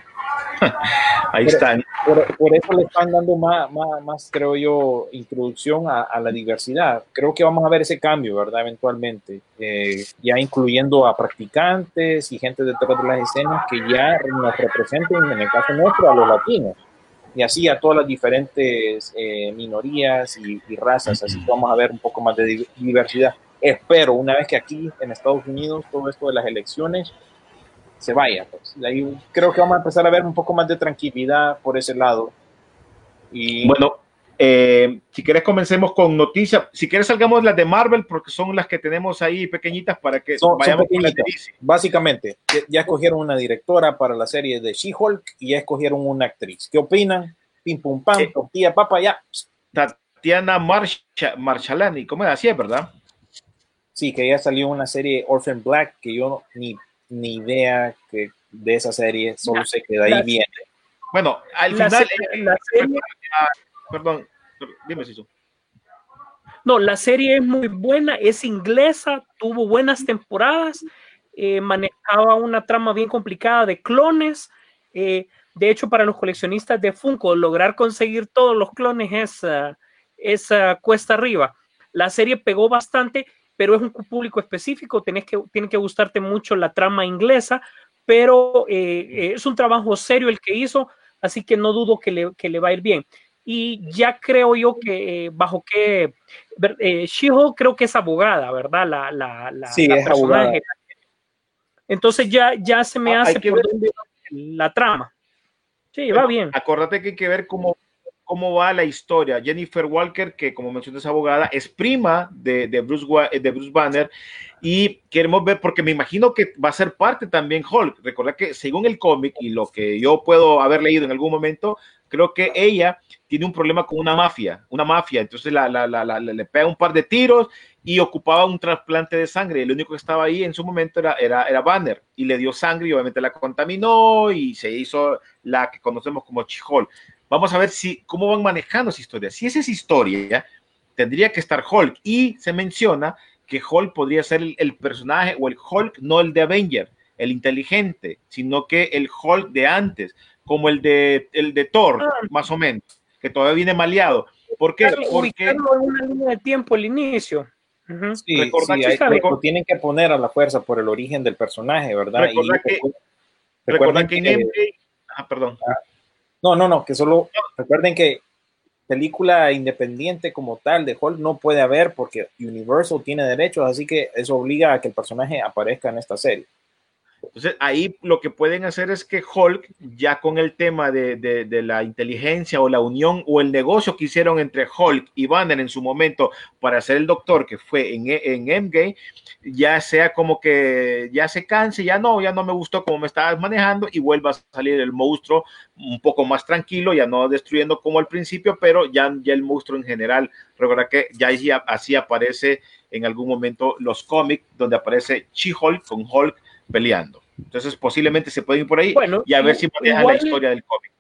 [SPEAKER 1] Ahí
[SPEAKER 2] Pero-
[SPEAKER 1] están.
[SPEAKER 2] por, por eso le están dando más, más, más, creo yo, introducción a, a la diversidad. Creo que vamos a ver ese cambio, ¿verdad? Eventualmente, Eh, ya incluyendo a practicantes y gente detrás de las escenas que ya nos representen, en el caso nuestro, a los latinos. Y así a todas las diferentes eh, minorías y, y razas. Así que vamos a ver un poco más de di- diversidad. Espero, una vez que aquí en Estados Unidos todo esto de las elecciones se vaya. Pues. De ahí creo que vamos a empezar a ver un poco más de tranquilidad por ese lado. Y
[SPEAKER 1] Bueno, eh, si quieres comencemos con noticias. Si quieres salgamos las de Marvel porque son las que tenemos ahí pequeñitas para que
[SPEAKER 2] Son- son
[SPEAKER 1] vayamos con las de
[SPEAKER 2] pequeñitas.
[SPEAKER 1] DC.
[SPEAKER 2] básicamente, ya, escogieron una directora para la serie de She-Hulk y ya escogieron una actriz. ¿Qué opinan? Pim pum pam,
[SPEAKER 1] Eh.
[SPEAKER 2] tortilla, papa, ya.
[SPEAKER 1] Tatiana Marcha- Marchalani, ¿cómo es así, es verdad?
[SPEAKER 2] Sí, que ya salió una serie Orphan Black que yo ni, ni idea que de esa serie, solo
[SPEAKER 3] La-
[SPEAKER 2] sé que de ahí
[SPEAKER 3] la-
[SPEAKER 2] viene.
[SPEAKER 1] Bueno, al
[SPEAKER 3] La
[SPEAKER 1] final,
[SPEAKER 3] se-
[SPEAKER 1] eh,
[SPEAKER 3] la serie-
[SPEAKER 1] perdón, dime Sisu.
[SPEAKER 3] No, la serie es muy buena, es inglesa, tuvo buenas temporadas, eh, manejaba una trama bien complicada de clones. eh, de hecho, para los coleccionistas de Funko, lograr conseguir todos los clones es, ah, es ah, cuesta arriba. La serie pegó bastante, pero es un público específico, tenés que, tiene que gustarte mucho la trama inglesa, pero eh, eh, es un trabajo serio el que hizo, así que no dudo que le, que le va a ir bien. Y ya creo yo que eh, bajo qué eh, She-Hulk creo que es abogada, ¿verdad? La, la, la,
[SPEAKER 2] Sí,
[SPEAKER 3] la
[SPEAKER 2] es abogada.
[SPEAKER 3] Entonces ya, ya se me
[SPEAKER 1] Ah,
[SPEAKER 3] hace por la trama. Sí, va bien.
[SPEAKER 1] Acuérdate que hay que ver cómo, cómo va la historia. Jennifer Walker, que como mencioné es abogada, es prima de, de, Bruce, de Bruce Banner y queremos ver, porque me imagino que va a ser parte también Hulk. Recuerda que según el cómic y lo que yo puedo haber leído en algún momento, creo que ella tiene un problema con una mafia, una mafia, entonces la- la- la- le pega un par de tiros y ocupaba un trasplante de sangre. El único que estaba ahí en su momento era, era, era Banner y le dio sangre y obviamente la contaminó y se hizo la que conocemos como Chihol. Vamos a ver si cómo van manejando esa historia. Si esa es historia, tendría que estar Hulk y se menciona que Hulk podría ser el, el personaje o el Hulk, no el de Avenger, el inteligente, sino que el Hulk de antes, como el de, el de Thor,
[SPEAKER 3] Ah.
[SPEAKER 1] más o menos, que todavía viene maleado. ¿Por qué?
[SPEAKER 3] Ubicarlo-
[SPEAKER 1] Porque
[SPEAKER 3] en una línea de tiempo al inicio.
[SPEAKER 2] Sí,
[SPEAKER 1] Recordá
[SPEAKER 2] sí,
[SPEAKER 1] que
[SPEAKER 2] hay-
[SPEAKER 3] sabe.
[SPEAKER 2] lo tienen que poner a la fuerza por el origen del personaje, ¿verdad?
[SPEAKER 1] Que- recuerda
[SPEAKER 2] recuerden
[SPEAKER 1] que en MJ, ah, perdón,
[SPEAKER 2] No, no, no, que solo recuerden que película independiente como tal de Hulk no puede haber porque Universal tiene derechos, así que eso obliga a que el personaje aparezca en esta serie.
[SPEAKER 1] Entonces ahí lo que pueden hacer es que Hulk, ya con el tema de, de- la inteligencia o la unión o el negocio que hicieron entre Hulk y Banner en su momento para ser el doctor que fue en, en Endgame, ya sea como que ya se canse, ya no, ya no me gustó como me estabas manejando y vuelva a salir el monstruo un poco más tranquilo, ya no destruyendo como al principio, pero ya, ya el monstruo en general, recuerda que ya así, así aparece en algún momento los cómics donde aparece She-Hulk con Hulk peleando. Entonces, posiblemente se pueden ir por ahí
[SPEAKER 3] Bueno,
[SPEAKER 1] y a ver si manejan la historia del cómic.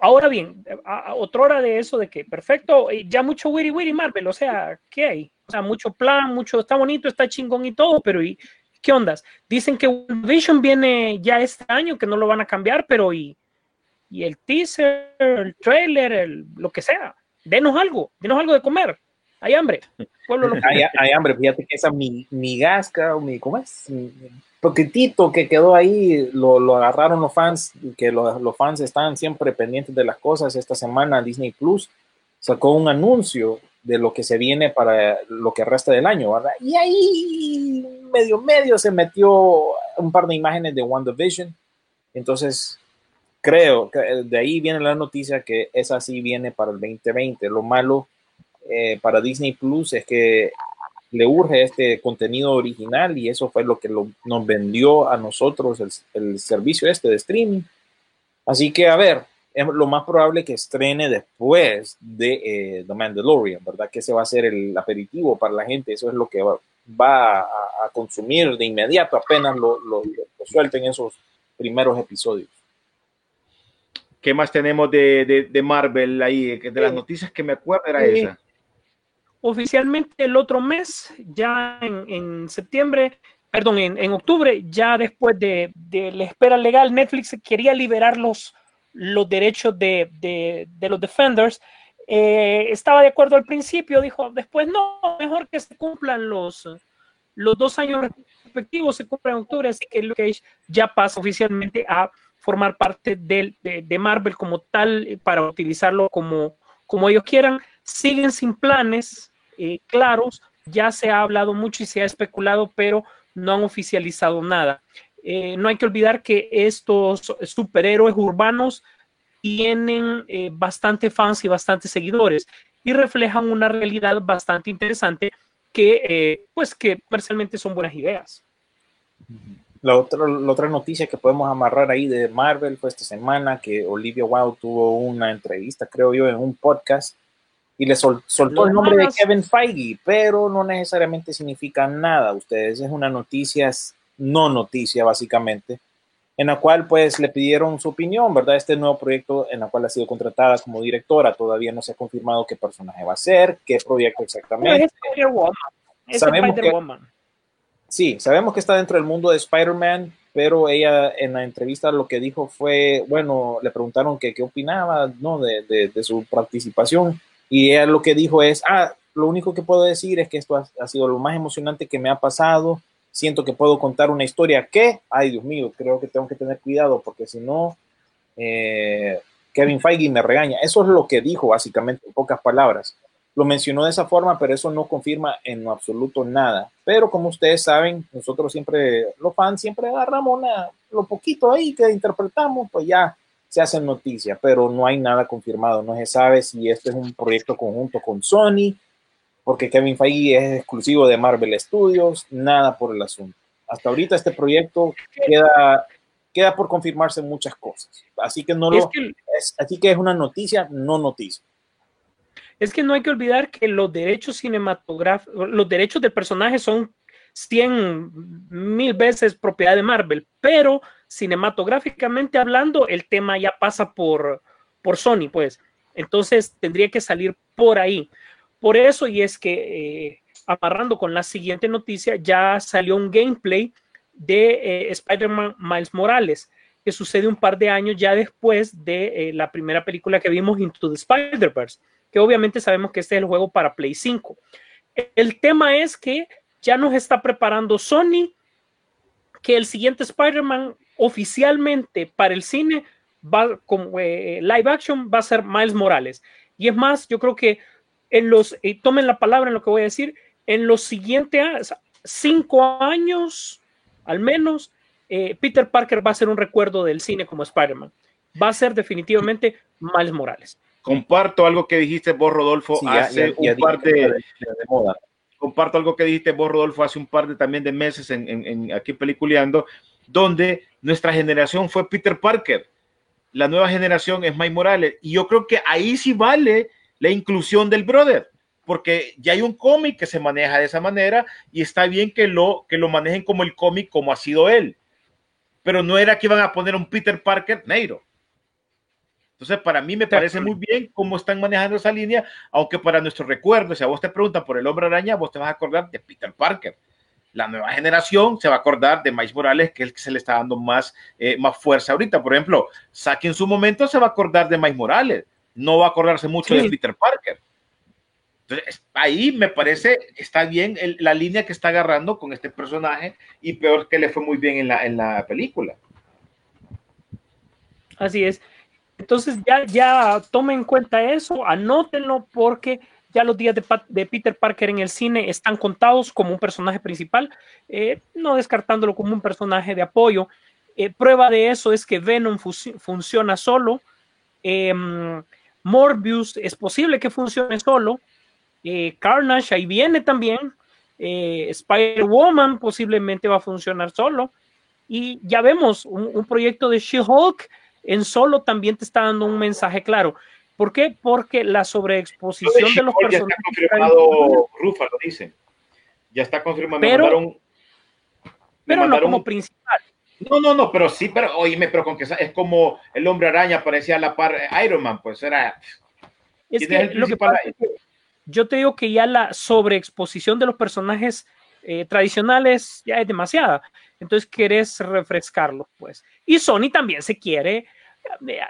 [SPEAKER 3] Ahora bien, a, a- otra hora de eso de que perfecto, eh, ya mucho Wiri Wiri Marvel, o sea, ¿qué hay? O sea, mucho plan, mucho, está bonito, está chingón y todo, pero ¿y qué ondas? Dicen que Vision viene ya este año, que no lo van a cambiar, pero ¿y, y el teaser, el trailer, el, lo que sea? Denos algo, denos algo de comer. Hay hambre. Pueblo lo-
[SPEAKER 2] Hay, hambre, fíjate que esa mi- migasca, o mi, ¿cómo es? Mi- Poquitito que quedó ahí, lo, lo agarraron los fans, que los, los fans están siempre pendientes de las cosas. Esta semana Disney Plus sacó un anuncio de lo que se viene para lo que resta del año, ¿verdad? Y ahí medio medio se metió un par de imágenes de WandaVision. Entonces, creo que de ahí viene la noticia que esa sí viene para el 2020. Lo malo eh, para Disney Plus es que le urge este contenido original y eso fue lo que lo- nos vendió a nosotros el, el servicio este de streaming. Así que, a ver, es lo más probable que estrene después de eh, The Mandalorian, ¿verdad? Que ese va a ser el aperitivo para la gente, eso es lo que va, va a, a consumir de inmediato apenas lo, lo- lo suelten esos primeros episodios.
[SPEAKER 1] ¿Qué más tenemos de, de- de Marvel ahí? De las noticias que me acuerdo era esa.
[SPEAKER 3] Oficialmente el otro mes, ya en, en septiembre, perdón, en, en octubre, ya después de, de la espera legal, Netflix quería liberar los, los derechos de, de- de los Defenders. Eh, estaba de acuerdo al principio, dijo después, no, mejor que se cumplan los, los dos años respectivos, se cumplan en octubre, así que Luke Cage ya pasa oficialmente a formar parte de, de Marvel como tal eh, para utilizarlo como, como ellos quieran. Siguen sin planes eh, claros, ya se ha hablado mucho y se ha especulado, pero no han oficializado nada. Eh, no hay que olvidar que estos superhéroes urbanos tienen eh, bastante fans y bastantes seguidores y reflejan una realidad bastante interesante que, eh, pues, que comercialmente son buenas ideas.
[SPEAKER 2] La otra, la otra noticia que podemos amarrar ahí de Marvel fue esta semana que Olivia Wilde tuvo una entrevista, creo yo, en un podcast y le sol- soltó el nombre de. Kevin Feige, pero no necesariamente significa nada. Ustedes es una noticia, no noticia básicamente, en la cual pues le pidieron su opinión, ¿verdad? Este nuevo proyecto en la cual ha sido contratada como directora, todavía no se ha confirmado qué personaje va a ser, qué proyecto exactamente.
[SPEAKER 3] es Spider-Woman. Es
[SPEAKER 2] Sabemos que-
[SPEAKER 3] Spider-Woman.
[SPEAKER 2] Sí, sabemos que está dentro del mundo de Spider-Man, pero ella en la entrevista lo que dijo fue, bueno, le preguntaron que qué opinaba, ¿no? De, de- de su participación y ella lo que dijo es, ah, lo único que puedo decir es que esto ha, ha sido lo más emocionante que me ha pasado, siento que puedo contar una historia que, ay Dios mío, creo que tengo que tener cuidado porque si no, eh, Kevin Feige me regaña. Eso es lo que dijo básicamente en pocas palabras lo mencionó de esa forma, pero eso no confirma en absoluto nada. Pero como ustedes saben, nosotros siempre, los fans, siempre agarramos una, lo poquito ahí que interpretamos, pues ya se hace noticia, pero no hay nada confirmado. No se sabe si este es un proyecto conjunto con Sony, porque Kevin Feige es exclusivo de Marvel Studios, nada por el asunto. Hasta ahorita este proyecto queda, queda por confirmarse muchas cosas. Así que no
[SPEAKER 3] Es que
[SPEAKER 2] es- así que es una noticia, no noticia.
[SPEAKER 3] Es que no hay que olvidar que los derechos cinematográficos, los derechos del personaje son 100 mil veces propiedad de Marvel, pero cinematográficamente hablando, el tema ya pasa por, por Sony, pues. Entonces tendría que salir por ahí. Por eso, y es que eh, amarrando con la siguiente noticia, ya salió un gameplay de eh, Spider-Man Miles Morales, que sucede un par de años ya después de eh, la primera película que vimos, Into the Spider-Verse que obviamente sabemos que este es el juego para Play 5. El tema es que ya nos está preparando Sony que el siguiente Spider-Man oficialmente para el cine va como eh, live action va a ser Miles Morales. Y es más, yo creo que en los, eh, tomen la palabra en lo que voy a decir, en los siguientes cinco años, al menos, eh, Peter Parker va a ser un recuerdo del cine como Spider-Man. Va a ser definitivamente Miles Morales.
[SPEAKER 1] Comparto algo que dijiste vos, Rodolfo,
[SPEAKER 2] Sí,
[SPEAKER 1] hace
[SPEAKER 2] ya- ya
[SPEAKER 1] un par de-
[SPEAKER 2] de moda.
[SPEAKER 1] Comparto algo que dijiste vos, Rodolfo, hace un par de también de meses en, aquí peliculeando, donde nuestra generación fue Peter Parker. La nueva generación es Mike Morales. Y yo creo que ahí sí vale la inclusión del brother, porque ya hay un cómic que se maneja de esa manera y está bien que lo, que lo manejen como el cómic, como ha sido él. Pero no era que iban a poner un Peter Parker negro. Entonces, para mí me parece muy bien cómo están manejando esa línea, aunque para nuestro recuerdo, si a vos te preguntan por el hombre araña, vos te vas a acordar de Peter Parker. La nueva generación se va a acordar de Miles Morales, que es el que se le está dando más, eh, más fuerza ahorita. Por ejemplo, Saki en su momento se va a acordar de Miles Morales, no va a acordarse mucho
[SPEAKER 3] Sí.
[SPEAKER 1] de Peter Parker. Entonces, ahí me parece, está bien el- la línea que está agarrando con este personaje y peor que le fue muy bien en la, en la película.
[SPEAKER 3] Así es. Entonces ya, ya tomen en cuenta eso, anótenlo porque ya los días de, Peter Parker en el cine están contados como un personaje principal, eh, no descartándolo como un personaje de apoyo. Eh, prueba de eso es que Venom funciona solo. Em, Morbius es posible que funcione solo. Eh, Carnage ahí viene también. Spider-Woman posiblemente va a funcionar solo. Y ya vemos, un, un proyecto de She-Hulk en solo también te está dando un mensaje claro. ¿Por qué? Porque la sobreexposición de los
[SPEAKER 1] She-Hulk ya está
[SPEAKER 3] personajes.
[SPEAKER 1] confirmado, Rufa lo dice. Ya está confirmado. me
[SPEAKER 3] Pero-
[SPEAKER 1] mandaron- me
[SPEAKER 3] pero no como principal.
[SPEAKER 1] No, no, no, pero sí, pero oíme, pero con que es como el hombre araña parecía a la par eh, Iron Man, pues era.
[SPEAKER 3] Es
[SPEAKER 1] ¿Quién
[SPEAKER 3] que lo que pasa es que yo te digo que ya la sobreexposición de los personajes eh, tradicionales ya es demasiada. Entonces quieres refrescarlos, pues. Y Sony también se quiere,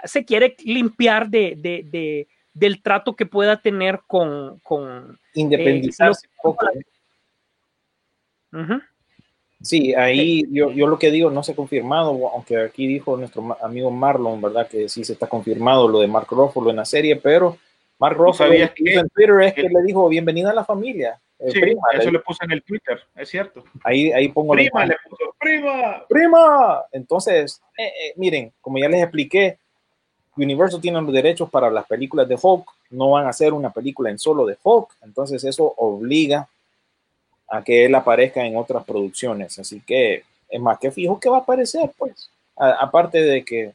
[SPEAKER 3] se quiere limpiar de, de- de- del trato que pueda tener con. con
[SPEAKER 2] Independizarse
[SPEAKER 3] Eh,
[SPEAKER 2] un poco. Sí, ahí yo, yo lo que digo no se ha confirmado, aunque aquí dijo nuestro amigo Marlon, ¿verdad? Que sí se está confirmado lo de Mark Ruffalo en la serie, pero Mark Ruffalo en Twitter es que
[SPEAKER 1] que-
[SPEAKER 2] le dijo bienvenida a la familia. Eh,
[SPEAKER 1] Sí,
[SPEAKER 2] prima,
[SPEAKER 1] eso
[SPEAKER 2] le-
[SPEAKER 1] le puse en el Twitter, es cierto.
[SPEAKER 2] ahí, ahí pongo
[SPEAKER 1] Prima le puso, prima.
[SPEAKER 2] prima. Entonces, eh, eh, miren, como ya les expliqué, Universal tiene los derechos para las películas de Hulk, no van a hacer una película en solo de Hulk, entonces eso obliga a que él aparezca en otras producciones, así que es más que fijo que va a aparecer, pues, A- aparte de que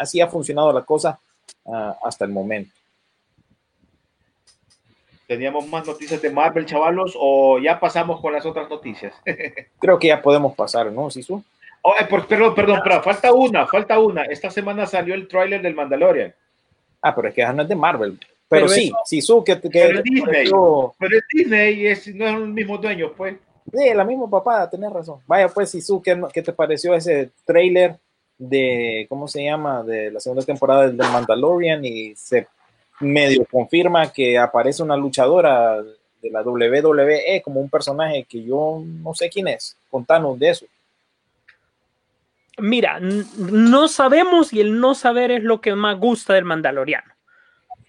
[SPEAKER 2] así ha funcionado la cosa ah, hasta el momento.
[SPEAKER 1] Teníamos más noticias de Marvel, chavalos, o ya pasamos con las otras noticias.
[SPEAKER 2] Creo que ya podemos pasar, ¿no, Sisu?
[SPEAKER 1] Oh, eh, por- perdón, perdón, pero falta una, falta una. Esta semana salió el tráiler del Mandalorian.
[SPEAKER 2] Ah, pero es que no es de Marvel. Pero,
[SPEAKER 3] Pero
[SPEAKER 2] sí,
[SPEAKER 3] eso-
[SPEAKER 2] Sisu, que, que
[SPEAKER 1] Pero
[SPEAKER 2] que
[SPEAKER 1] Disney. Pero es Disney y es, no es el mismo dueño, pues.
[SPEAKER 2] Sí, la misma papá, tenés razón. Vaya, pues, Sisu, ¿qué, ¿qué te pareció ese trailer de, ¿cómo se llama? De la segunda temporada del Mandalorian y se medio confirma que aparece una luchadora de la WWE como un personaje que yo no sé quién es. Contanos de eso.
[SPEAKER 3] Mira, no sabemos y el no saber es lo que más gusta del Mandaloriano.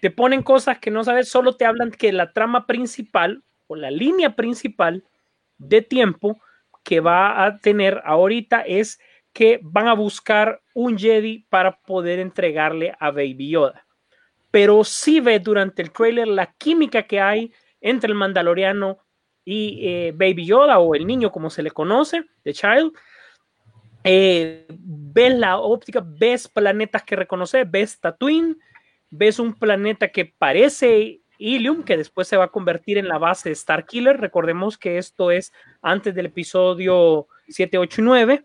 [SPEAKER 3] Te ponen cosas que no sabes, solo te hablan que la trama principal o la línea principal de tiempo que va a tener ahorita es que van a buscar un Jedi para poder entregarle a Baby Yoda. Pero sí ve durante el trailer la química que hay entre el Mandaloriano y eh, Baby Yoda o el niño como se le conoce, The Child eh, ves la óptica, ves planetas que reconoces, ves Tatooine, ves un planeta que parece Ilium, que después se va a convertir en la base de Starkiller. Recordemos que esto es antes del episodio 7, 8 y 9.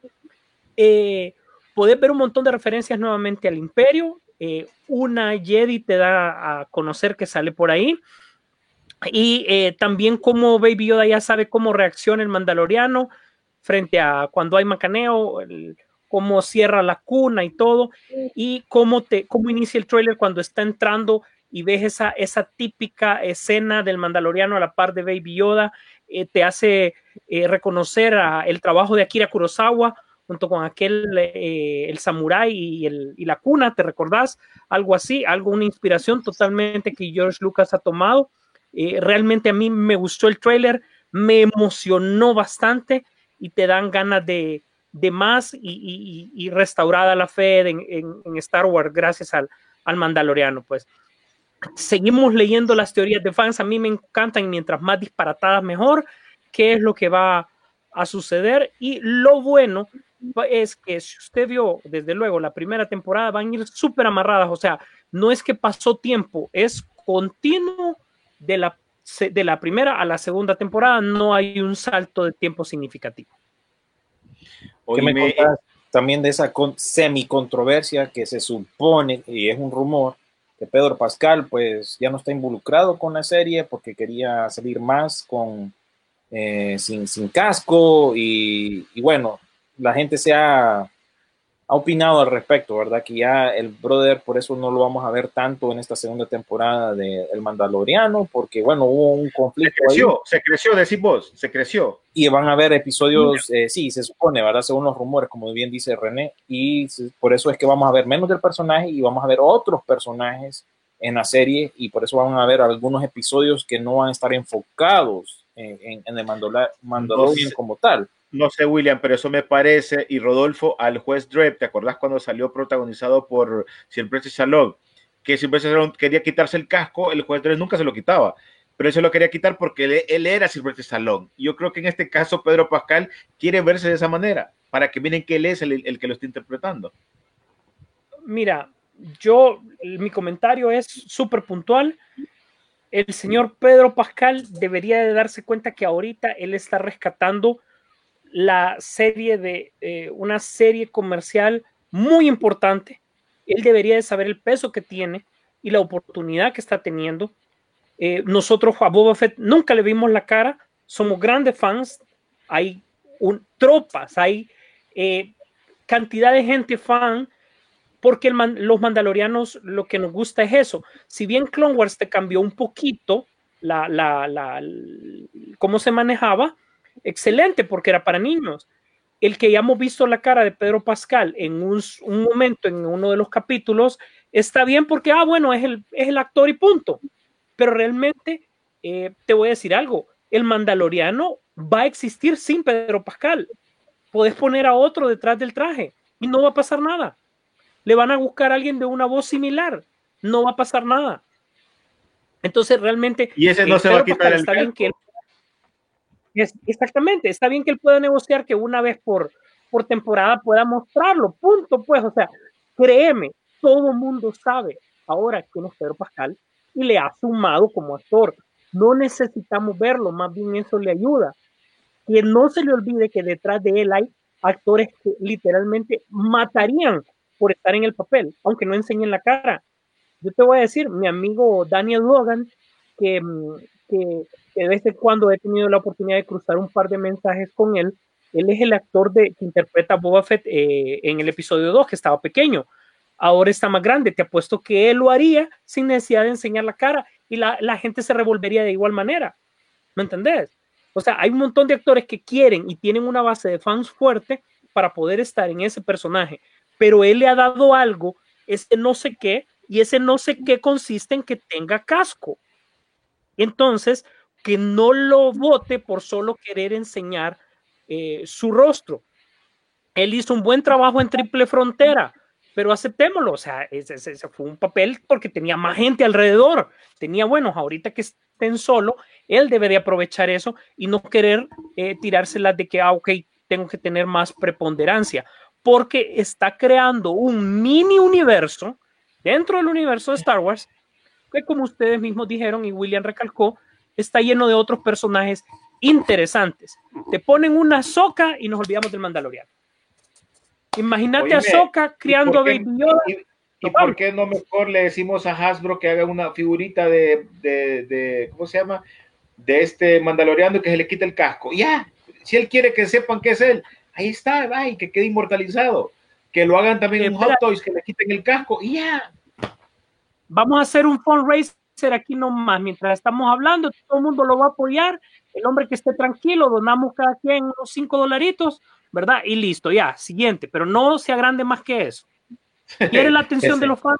[SPEAKER 3] Eh, podés ver un montón de referencias nuevamente al Imperio. Eh, una Jedi te da a conocer que sale por ahí. Y eh, también como Baby Yoda ya sabe cómo reacciona el Mandaloriano frente a cuando hay macaneo, cómo cierra la cuna y todo, y cómo, te, cómo inicia el trailer cuando está entrando y ves esa, esa típica escena del Mandaloriano a la par de Baby Yoda, eh, te hace reconocer a el trabajo de Akira Kurosawa junto con aquel, eh, el samurái y, el, y la cuna, ¿te recordás? Algo así, algo, una inspiración totalmente que George Lucas ha tomado. Eh, realmente a mí me gustó el trailer, me emocionó bastante y te dan ganas de, de más y, y- y restaurada la fe en, en- en Star Wars gracias al, al Mandaloriano. Pues seguimos leyendo las teorías de fans, a mí me encantan, mientras más disparatadas mejor, qué es lo que va a suceder y lo bueno es que si usted vio desde luego la primera temporada van a ir súper amarradas, o sea, no es que pasó tiempo, es continuo de la, de la primera a la segunda temporada, no hay un salto de tiempo significativo.
[SPEAKER 2] ¿Qué me
[SPEAKER 1] Oíme,
[SPEAKER 2] contás también de esa con- semi-controversia que se supone, y es un rumor, que Pedro Pascal pues ya no está involucrado con la serie porque quería salir más con eh, sin, sin casco y, y bueno, la gente se ha, ha opinado al respecto, ¿verdad? Que ya el brother, por eso no lo vamos a ver tanto en esta segunda temporada de El Mandaloriano, porque bueno, hubo un
[SPEAKER 1] se
[SPEAKER 2] conflicto ahí
[SPEAKER 1] creció, se creció, decís vos, se creció.
[SPEAKER 2] y van a haber episodios, eh, sí, se supone, ¿verdad? Según los rumores, como bien dice René, y se- por eso es que vamos a ver menos del personaje y vamos a ver otros personajes en la serie y por eso van a ver algunos episodios que no van a estar enfocados en, en- en el Mandalorian
[SPEAKER 1] No
[SPEAKER 2] como tal.
[SPEAKER 1] No sé, William, pero eso me parece, y Rodolfo, al juez Dredd, ¿te acordás cuando salió protagonizado por Sylvester Stallone? Que Sylvester Stallone quería quitarse el casco, el juez Dredd nunca se lo quitaba, pero se lo quería quitar porque él, era Sylvester Stallone. Yo creo que en este caso Pedro Pascal quiere verse de esa manera, para que miren que él es el, el que lo está interpretando.
[SPEAKER 3] Mira, yo, mi comentario es súper puntual. El señor Pedro Pascal debería de darse cuenta que ahorita él está rescatando la serie de eh, una serie comercial muy importante. Él debería de saber el peso que tiene y la oportunidad que está teniendo. Eh, nosotros a Boba Fett nunca le vimos la cara, somos grandes fans, hay tropas, hay eh, cantidad de gente fan porque los mandalorianos lo que nos gusta es eso. Si bien Clone Wars te cambió un poquito la, la, la, cómo se manejaba, excelente porque era para niños. El que ya hemos visto la cara de Pedro Pascal en un, momento en uno de los capítulos está bien porque, ah, bueno, es el, es el actor y punto. Pero realmente eh, te voy a decir algo, el mandaloriano va a existir sin Pedro Pascal. Puedes poner a otro detrás del traje y no va a pasar nada le van a buscar a alguien de una voz similar. No va a pasar nada. Entonces, realmente.
[SPEAKER 1] Y ese no
[SPEAKER 3] eh,
[SPEAKER 1] se va a
[SPEAKER 3] Pedro
[SPEAKER 1] quitar
[SPEAKER 3] Pascal
[SPEAKER 1] el
[SPEAKER 3] está bien que él- es- exactamente, está bien que él pueda negociar que una vez por, por temporada pueda mostrarlo. Punto, pues. O sea, créeme, todo mundo sabe ahora quién es Pedro Pascal y le ha sumado como actor. No necesitamos verlo, más bien eso le ayuda. Que no se le olvide que detrás de él hay actores que literalmente matarían por estar en el papel, aunque no enseñen la cara. Yo te voy a decir, mi amigo Daniel Logan, que, mm, que, de vez en cuando he tenido la oportunidad de cruzar un par de mensajes con él, él es el actor de, que interpreta a Boba Fett eh, en el episodio 2, que estaba pequeño. Ahora está más grande. Te apuesto que él lo haría sin necesidad de enseñar la cara y la, la gente se revolvería de igual manera. ¿Me entendés? O sea, hay un montón de actores que quieren y tienen una base de fans fuerte para poder estar en ese personaje, pero él le ha dado algo, ese no sé qué, y ese no sé qué consiste en que tenga casco. Entonces, que no lo vote por solo querer enseñar eh, su rostro. Él hizo un buen trabajo en Triple Frontera, pero aceptémoslo, o sea, ese, fue un papel porque tenía más gente alrededor, tenía, bueno, ahorita que estén solo, él debería aprovechar eso y no querer eh, tirárselas de que, ah, ok, tengo que tener más preponderancia, porque está creando un mini universo dentro del universo de Star Wars, que como ustedes mismos dijeron y William recalcó, está lleno de otros personajes interesantes. Te ponen una soca y nos olvidamos del Mandaloriano. Imagínate a
[SPEAKER 1] Oíme,
[SPEAKER 3] Soca criando a Baby Yoda.
[SPEAKER 1] ¿Y, y por qué no mejor le decimos a Hasbro que haga una figurita de, de, de- ¿cómo se llama? De este mandaloriano que se le quite el casco. Ya, si él quiere que sepan que es él, ahí está, va, y que quede inmortalizado. Que lo hagan también en. Hot Toys, que le quiten el casco, y ya.
[SPEAKER 3] Vamos a hacer un fundraiser aquí nomás. Mientras estamos hablando, todo el mundo lo va a apoyar. El hombre que esté tranquilo, donamos cada quien unos 5 dolaritos, ¿verdad? Y listo, ya, siguiente. Pero no sea grande más que eso. ¿Quiere la atención
[SPEAKER 1] Sí,
[SPEAKER 3] de los fans?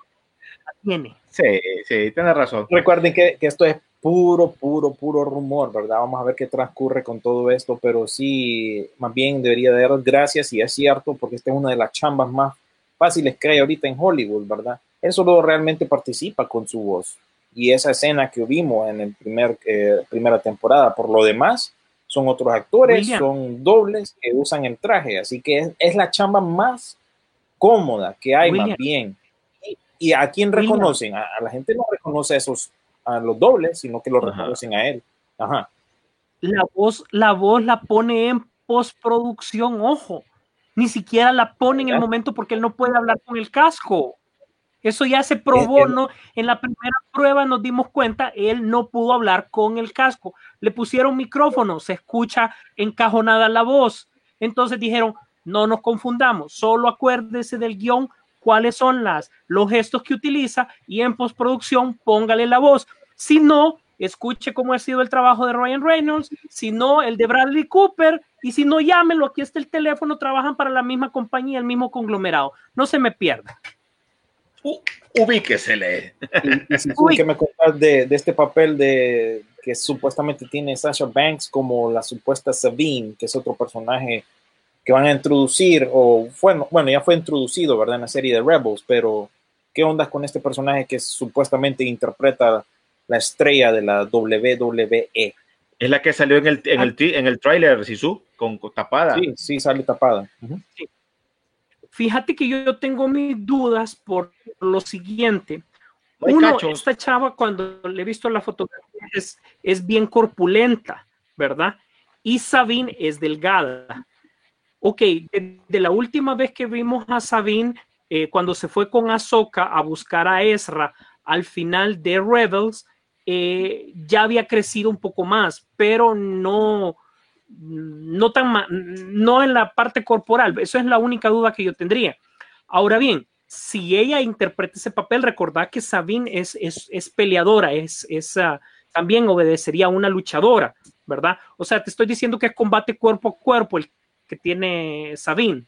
[SPEAKER 3] La tiene.
[SPEAKER 1] Sí, sí, tiene razón.
[SPEAKER 2] Recuerden que, que esto es puro, puro, puro rumor, ¿verdad? Vamos a ver qué transcurre con todo esto, pero sí, más bien debería de dar gracias y es cierto, porque esta es una de las chambas más fáciles que hay ahorita en Hollywood, ¿verdad? Él solo realmente participa con su voz. Y esa escena que vimos en el primer, eh, primera temporada, por lo demás, son otros actores,
[SPEAKER 3] William.
[SPEAKER 2] son dobles que usan el traje, así que es, es la chamba más cómoda que hay,
[SPEAKER 3] William.
[SPEAKER 2] más bien. Y, y a quién
[SPEAKER 3] William.
[SPEAKER 2] reconocen? A, a la gente no reconoce a esos, a los dobles, sino que lo
[SPEAKER 1] Ajá.
[SPEAKER 2] reconocen a él. Ajá.
[SPEAKER 3] La voz, la voz la pone en postproducción, ojo. Ni siquiera la pone en el momento porque él no puede hablar con el casco. Eso ya se probó,
[SPEAKER 2] Es- es-
[SPEAKER 3] ¿no? En la primera prueba nos dimos cuenta, él no pudo hablar con el casco. Le pusieron micrófono, se escucha encajonada la voz. Entonces dijeron, no nos confundamos, solo acuérdese del guion, cuáles son las, los gestos que utiliza y en postproducción póngale la voz. Si no, escuche cómo ha sido el trabajo de Ryan Reynolds, si no, el de Bradley Cooper, y si no, llámelo, aquí está el teléfono, trabajan para la misma compañía, el mismo conglomerado. No se me pierda.
[SPEAKER 1] Ubíquesele.
[SPEAKER 2] Y, y si tú,
[SPEAKER 3] Uy.
[SPEAKER 2] ¿qué me contás de, de este papel de que supuestamente tiene Sasha Banks como la supuesta Sabine, que es otro personaje que van a introducir, o bueno, bueno, ya fue introducido, ¿verdad? En la serie de Rebels, pero ¿qué onda con este personaje que supuestamente interpreta la estrella de la WWE?
[SPEAKER 1] Es la que salió en el, en el, ti- en el tráiler, Sisu, con, con tapada.
[SPEAKER 2] Sí, sí, sale tapada.
[SPEAKER 3] Fíjate que yo tengo mis dudas por lo siguiente. Uno,
[SPEAKER 1] cachos.
[SPEAKER 3] esta chava cuando le he visto la fotografía es, es bien corpulenta, ¿verdad? Y Sabine es delgada. Ok, de, de la última vez que vimos a Sabine, eh, cuando se fue con Ahsoka a buscar a Ezra al final de Rebels, eh, ya había crecido un poco más, pero no, no tan no en la parte corporal. Eso es la única duda que yo tendría. Ahora bien, si ella interpreta ese papel, recordad que Sabine es, es, es peleadora, es, es ah, también obedecería a una luchadora, ¿verdad? O sea, te estoy diciendo que es combate cuerpo a cuerpo el que tiene Sabine.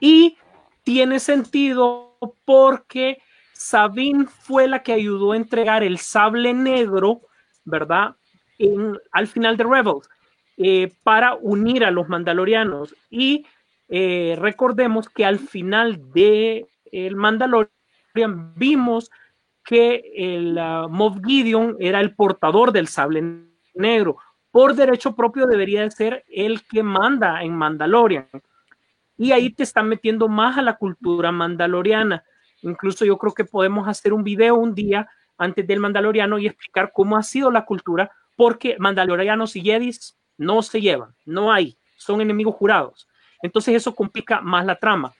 [SPEAKER 3] Y tiene sentido porque Sabine fue la que ayudó a entregar el sable negro, ¿verdad? Al final de Rebels, eh, para unir a los mandalorianos. Y eh, recordemos que al final de el Mandalorian vimos que el Moff Gideon era el portador del sable negro. Por derecho propio debería de ser el que manda en Mandalorian. Y ahí te están metiendo más a la cultura mandaloriana. Incluso yo creo que podemos hacer un video un día antes del Mandaloriano y explicar cómo ha sido la cultura, porque Mandalorianos y Jedis no se llevan, no hay, son enemigos jurados. Entonces eso complica más la trama.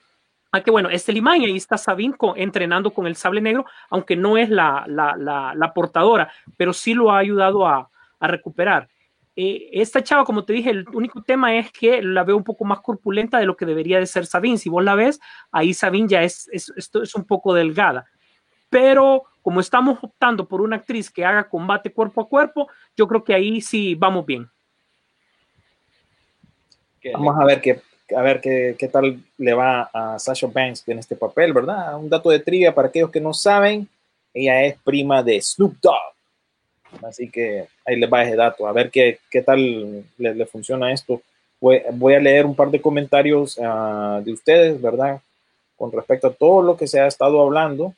[SPEAKER 3] Ah, que bueno, es y ahí está Sabine con- entrenando con el sable negro, aunque no es la, la, la, la portadora, pero sí lo ha ayudado a, a recuperar. Eh, esta chava, como te dije, el único tema es que la veo un poco más corpulenta de lo que debería de ser Sabine. Si vos la ves, ahí Sabine ya es, es, esto es un poco delgada. Pero como estamos optando por una actriz que haga combate cuerpo a cuerpo, yo creo que ahí sí vamos bien.
[SPEAKER 2] Vamos a ver qué, a ver qué, qué tal le va a Sasha Banks en este papel, ¿verdad? Un dato de trivia para aquellos que no saben, ella es prima de Snoop Dogg. Así que ahí les va ese dato, a ver qué, qué tal le, le funciona esto. Voy, voy a leer un par de comentarios ah, de ustedes, ¿verdad? Con respecto a todo lo que se ha estado hablando.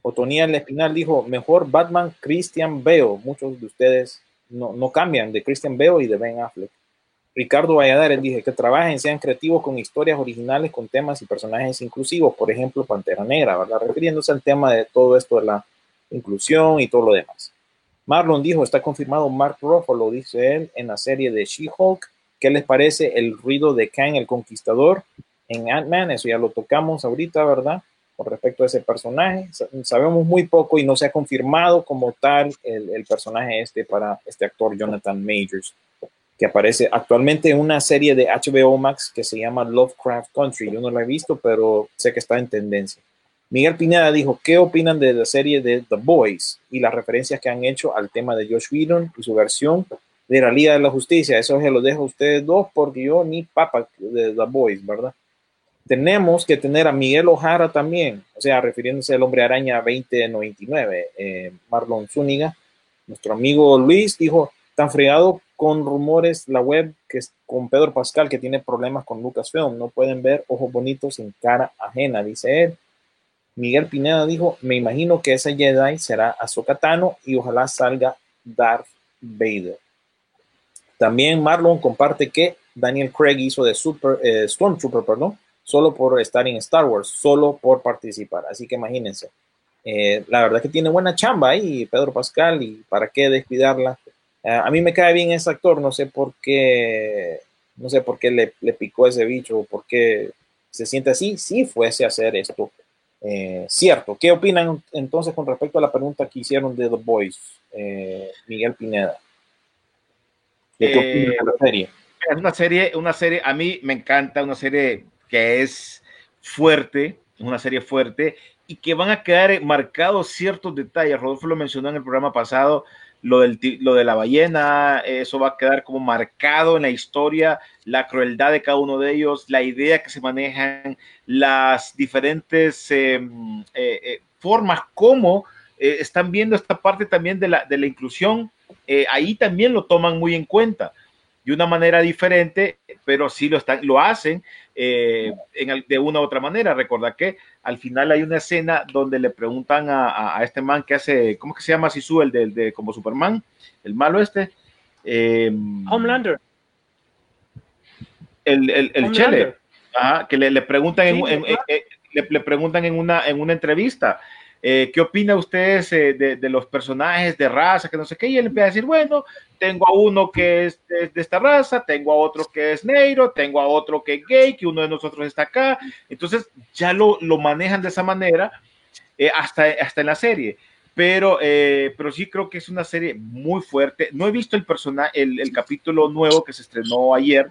[SPEAKER 2] Otonía El Espinal dijo, mejor Batman Christian Bale. Muchos de ustedes no, no cambian de Christian Bale y de Ben Affleck. Ricardo Valladares dije que trabajen, sean creativos con historias originales, con temas y personajes inclusivos, por ejemplo, Pantera Negra, ¿verdad? Refiriéndose al tema de todo esto de la inclusión y todo lo demás. Marlon dijo, está confirmado Mark Ruffalo, dice él, en la serie de She-Hulk. ¿Qué les parece el ruido de Kang el Conquistador en Ant-Man? Eso ya lo tocamos ahorita, ¿verdad? Con respecto a ese personaje. Sa- Sabemos muy poco y no se ha confirmado como tal el, el personaje este para este actor Jonathan Majors que aparece actualmente en una serie de HBO Max que se llama Lovecraft Country. Yo no la he visto, pero sé que está en tendencia. Miguel Pineda dijo, ¿qué opinan de la serie de The Boys y las referencias que han hecho al tema de Josh Whedon y su versión de la Liga de la Justicia? Eso se lo dejo a ustedes dos porque yo ni papa de The Boys, ¿verdad? Tenemos que tener a Miguel Ojara también, o sea, refiriéndose al Hombre Araña 2099, eh, Marlon Zúñiga. Nuestro amigo Luis dijo, tan fregado con rumores la web que es con Pedro Pascal que tiene problemas con Lucasfilm. No pueden ver ojos bonitos en cara ajena, dice él. Miguel Pineda dijo, me imagino que ese Jedi será Ahsoka Tano y ojalá salga Darth Vader. También Marlon comparte que Daniel Craig hizo de Super, eh, Stormtrooper, perdón, solo por estar en Star Wars, solo por participar. Así que imagínense. Eh, la verdad que tiene buena chamba ahí Pedro Pascal y para qué descuidarla. Eh, a mí me cae bien ese actor, no sé por qué, no sé por qué le, le picó ese bicho o por qué se siente así, si fuese a hacer esto. Eh, cierto, ¿qué opinan entonces con respecto a la pregunta que hicieron de The Boys, eh, Miguel Pineda? ¿De qué
[SPEAKER 1] Eh,
[SPEAKER 2] opinan de la serie?
[SPEAKER 1] Es una serie, una serie, a mí me encanta, una serie que es fuerte, una serie fuerte y que van a quedar marcados ciertos detalles. Rodolfo lo mencionó en el programa pasado, lo, del, lo de la ballena, eso va a quedar como marcado en la historia, la crueldad de cada uno de ellos, la idea que se manejan, las diferentes eh, eh, eh, formas como eh, están viendo esta parte también de la, de la inclusión, ahí también lo toman muy en cuenta de una manera diferente, pero sí lo, están, lo hacen eh, en el- de una u otra manera. Recuerda que al final hay una escena donde le preguntan a, a- este man que hace, ¿cómo que se llama Sisu, el de, de como Superman? El malo este. Eh,
[SPEAKER 3] Homelander.
[SPEAKER 1] el, el, el
[SPEAKER 3] Homelander.
[SPEAKER 1] Chele, ajá, que le, le preguntan en,
[SPEAKER 3] Sí,
[SPEAKER 1] en-
[SPEAKER 3] claro.
[SPEAKER 1] en- le, le preguntan en una, en una entrevista, eh, ¿qué opina usted eh, de, de los personajes de raza, que no sé qué? Y él empieza a decir, bueno, tengo a uno que es de, de esta raza, tengo a otro que es negro, tengo a otro que es gay, que uno de nosotros está acá. Entonces ya lo, lo manejan de esa manera eh, hasta, hasta en la serie. Pero, eh, pero sí creo que es una serie muy fuerte. No he visto el, persona, el, el capítulo nuevo que se estrenó ayer,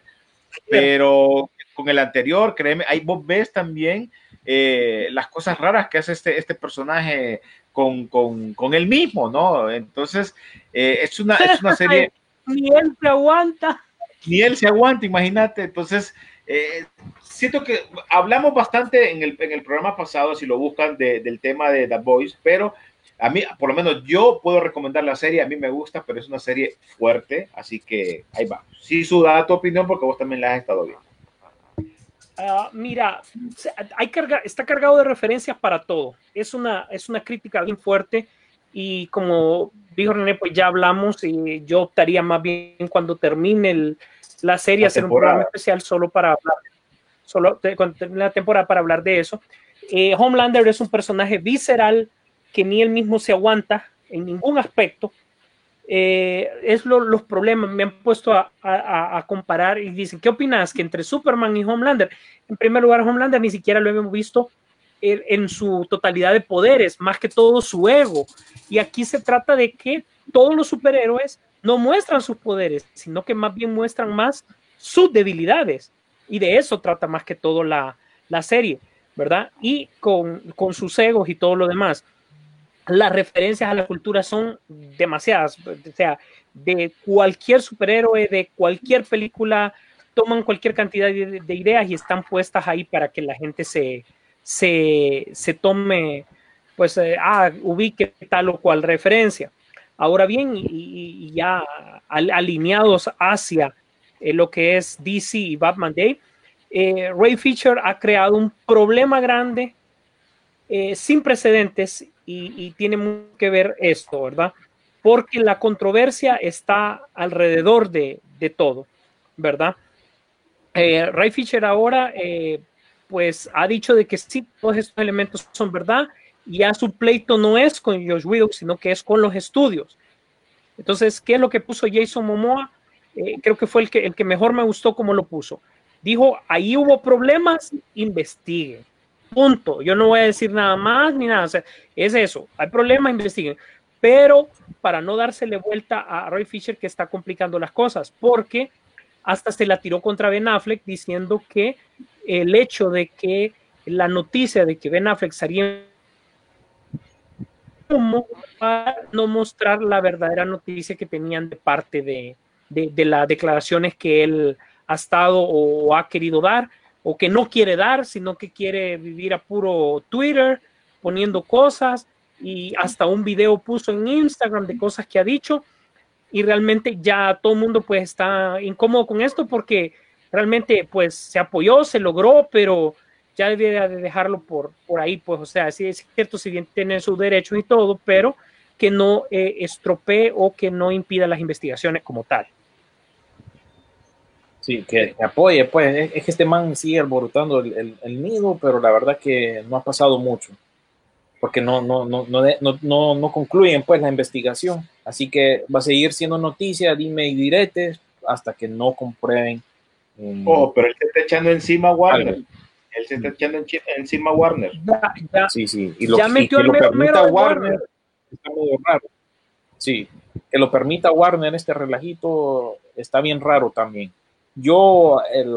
[SPEAKER 1] pero con el anterior, créeme, ahí vos ves también eh, las cosas raras que hace este, este personaje con, con, con él mismo, ¿no? Entonces, eh, es, una, es una serie,
[SPEAKER 3] Ni él se aguanta.
[SPEAKER 1] ni él se aguanta, imagínate. Entonces, eh, siento que hablamos bastante en el, en el programa pasado, si lo buscan, de- del tema de The Boys, pero a mí, por lo menos yo puedo recomendar la serie, a mí me gusta, pero es una serie fuerte, así que ahí va. Sí, su tu opinión porque vos también la has estado viendo.
[SPEAKER 3] Ah, mira, hay carga, está cargado de referencias para todo. Es una, es una crítica bien fuerte y como dijo René, pues ya hablamos y yo optaría más bien cuando termine el- la serie
[SPEAKER 1] La
[SPEAKER 3] hacer un programa especial solo para hablar, solo cuando termine la temporada para hablar de eso. Eh, Homelander es un personaje visceral que ni él mismo se aguanta en ningún aspecto. Eh, es lo- los problemas, me han puesto a, comparar y dicen, ¿qué opinas? Que entre Superman y Homelander, en primer lugar, Homelander ni siquiera lo hemos visto en, en su totalidad de poderes, más que todo su ego. Y aquí se trata de que todos los superhéroes no muestran sus poderes, sino que más bien muestran más sus debilidades. Y de eso trata más que todo la, la serie, ¿verdad? Y con, con sus egos y todo lo demás las referencias a la cultura son demasiadas. O sea, de cualquier superhéroe, de cualquier película, toman cualquier cantidad de, de ideas y están puestas ahí para que la gente se, se, se tome, pues, eh, ah, ubique tal o cual referencia. Ahora bien, y, y- ya al- alineados hacia eh, lo que es DC y Batman Day, eh, Ray Fisher ha creado un problema grande eh, sin precedentes y, y tiene mucho que ver esto, ¿verdad? Porque la controversia está alrededor de, de todo, ¿verdad? Eh, Ray Fisher ahora, eh, pues, ha dicho de que sí, todos estos elementos son verdad y ya su pleito no es con Josh Whedon, sino que es con los estudios. Entonces, ¿qué es lo que puso Jason Momoa? Eh, creo que fue el que, el que mejor me gustó como lo puso. Dijo, ahí hubo problemas, investiguen. Punto. Yo no voy a decir nada más ni nada. O sea, es eso. Hay problemas, investiguen. Pero para no dársele vuelta a Roy Fisher que está complicando las cosas, porque hasta se la tiró contra Ben Affleck diciendo que el hecho de que la noticia de que Ben Affleck salía como para no mostrar la verdadera noticia que tenían de parte de las declaraciones que él ha estado o ha querido dar o que no quiere dar, sino que quiere vivir a puro Twitter poniendo cosas y hasta un video puso en Instagram de cosas que ha dicho y realmente ya todo el mundo pues está incómodo con esto porque realmente pues se apoyó, se logró, pero ya debería de dejarlo por, por ahí, pues o sea, sí es cierto, si bien tiene sus derechos y todo, pero que no eh, estropee o que no impida las investigaciones como tal.
[SPEAKER 2] Sí, que, que apoye, pues es, es que este man sigue alborotando el, el, el, nido, pero la verdad que no ha pasado mucho, porque no, no, no, no, no, no, no concluyen pues la investigación, así que va a seguir siendo noticia, dime y diretes, hasta que no comprueben.
[SPEAKER 1] Um, oh, pero él se está echando encima a Warner. Algo. Él se está echando en, encima a Warner.
[SPEAKER 3] Ya, ya,
[SPEAKER 2] sí, sí, y lo,
[SPEAKER 3] ya metió
[SPEAKER 2] y que
[SPEAKER 3] el
[SPEAKER 2] lo permita Warner,
[SPEAKER 3] Warner.
[SPEAKER 2] está medio raro. Sí, que lo permita Warner este relajito está bien raro también yo, el,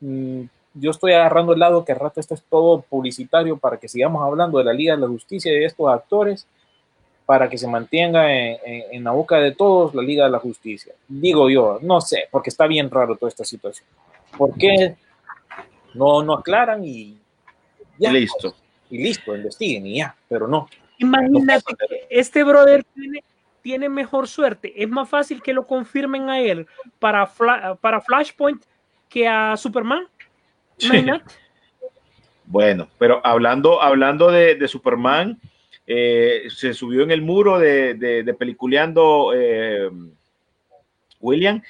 [SPEAKER 2] mm, yo estoy agarrando el lado que rato esto es todo publicitario para que sigamos hablando de la Liga de la Justicia y de estos actores, para que se mantenga en, en- en la boca de todos la Liga de la Justicia. Digo yo, no sé, porque está bien raro toda esta situación. ¿Por qué no, no aclaran y ya?
[SPEAKER 1] Listo.
[SPEAKER 2] Y listo, investiguen y ya, pero no.
[SPEAKER 3] Imagínate que este brother tiene, tiene mejor suerte. Es más fácil que lo confirmen a él para, Fla- para Flashpoint que a Superman. Imagínate.
[SPEAKER 1] Bueno, pero hablando, hablando de, de Superman, eh, se subió en el muro de, de, de peliculeando eh, William,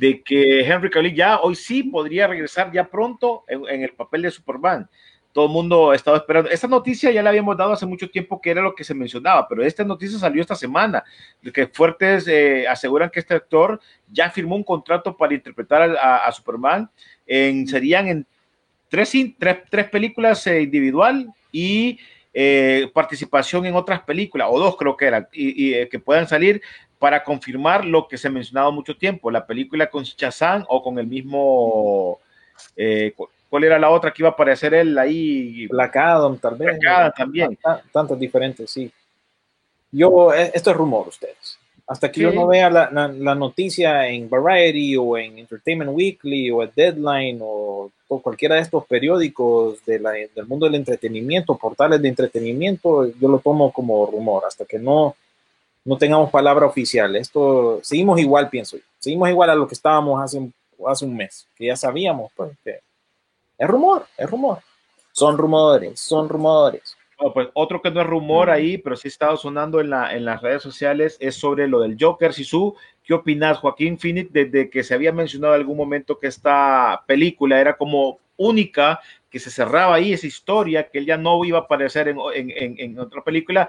[SPEAKER 1] de que Henry Cavill ya hoy sí podría regresar ya pronto en, en el papel de Superman. Todo el mundo estaba esperando. Esta noticia ya la habíamos dado hace mucho tiempo que era lo que se mencionaba, pero esta noticia salió esta semana, que fuertes eh, aseguran que este actor ya firmó un contrato para interpretar a, Superman. En, serían en tres, tres, tres películas eh, individual y eh, participación en otras películas, o dos creo que eran, y, eh, que puedan salir para confirmar lo que se ha mencionado mucho tiempo, la película con Shazam o con el mismo, ¿cuál era la otra que iba a aparecer él ahí?
[SPEAKER 2] Black Adam, tal vez.
[SPEAKER 1] Black Adam también.
[SPEAKER 2] Ta- Tantas diferentes, sí. Yo, eh, esto es rumor, ustedes. Hasta que yo
[SPEAKER 1] Sí.
[SPEAKER 2] no vea la, la- la noticia en Variety o en Entertainment Weekly o en Deadline o, o cualquiera de estos periódicos de la- del mundo del entretenimiento, portales de entretenimiento, yo lo tomo como rumor. Hasta que no, no tengamos palabra oficial. Esto, seguimos igual, pienso yo. Seguimos igual a lo que estábamos hace, hace un mes, que ya sabíamos, pues, que es rumor, es rumor. Son rumores, son rumores.
[SPEAKER 1] No, pues otro que no es rumor ahí, pero sí ha estado sonando en, la, en las redes sociales, es sobre lo del Joker. Sisu, ¿qué opinas, Joaquín Phoenix, desde que se había mencionado en algún momento que esta película era como única, que se cerraba ahí esa historia, que él ya no iba a aparecer en, en- en- en otra película,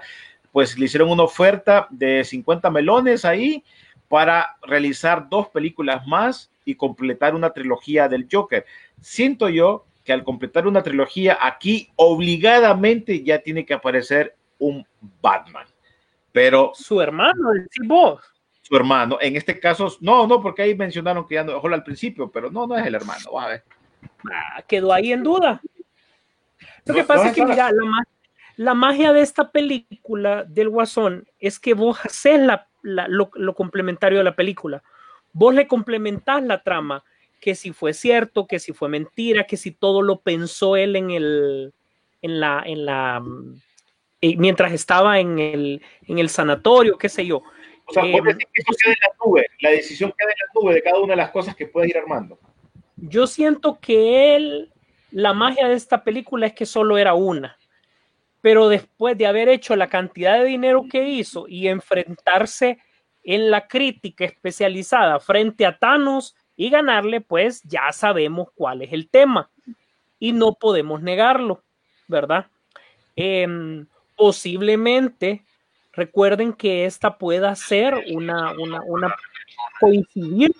[SPEAKER 1] pues le hicieron una oferta de 50 melones ahí para realizar dos películas más y completar una trilogía del Joker. Siento yo que al completar una trilogía aquí obligadamente ya tiene que aparecer un Batman, pero
[SPEAKER 3] Su hermano, decís vos.
[SPEAKER 1] su hermano, en este caso, no, no, porque ahí mencionaron que ya no dejó al principio, pero no, no es el hermano, a ver.
[SPEAKER 3] Ah, quedó ahí en duda. Lo que pasa es que, mira, la, ma- la magia de esta película del Guasón es que vos haces la- la- lo, lo complementario de la película. Vos le complementás la trama, que si fue cierto, que si fue mentira, que si todo lo pensó él en el, en la, en la, mm, eh, mientras estaba en el, en el sanatorio, qué sé yo.
[SPEAKER 1] O sea,
[SPEAKER 3] Eh,
[SPEAKER 1] vos decís que eso queda en la nube, la decisión queda en la nube de cada una de las cosas que puedes ir armando.
[SPEAKER 3] Yo siento que él, la magia de esta película es que solo era una. Pero después de haber hecho la cantidad de dinero que hizo y enfrentarse en la crítica especializada frente a Thanos y ganarle, pues ya sabemos cuál es el tema. Y no podemos negarlo, ¿verdad? Em, posiblemente, recuerden que esta pueda ser una, coincidir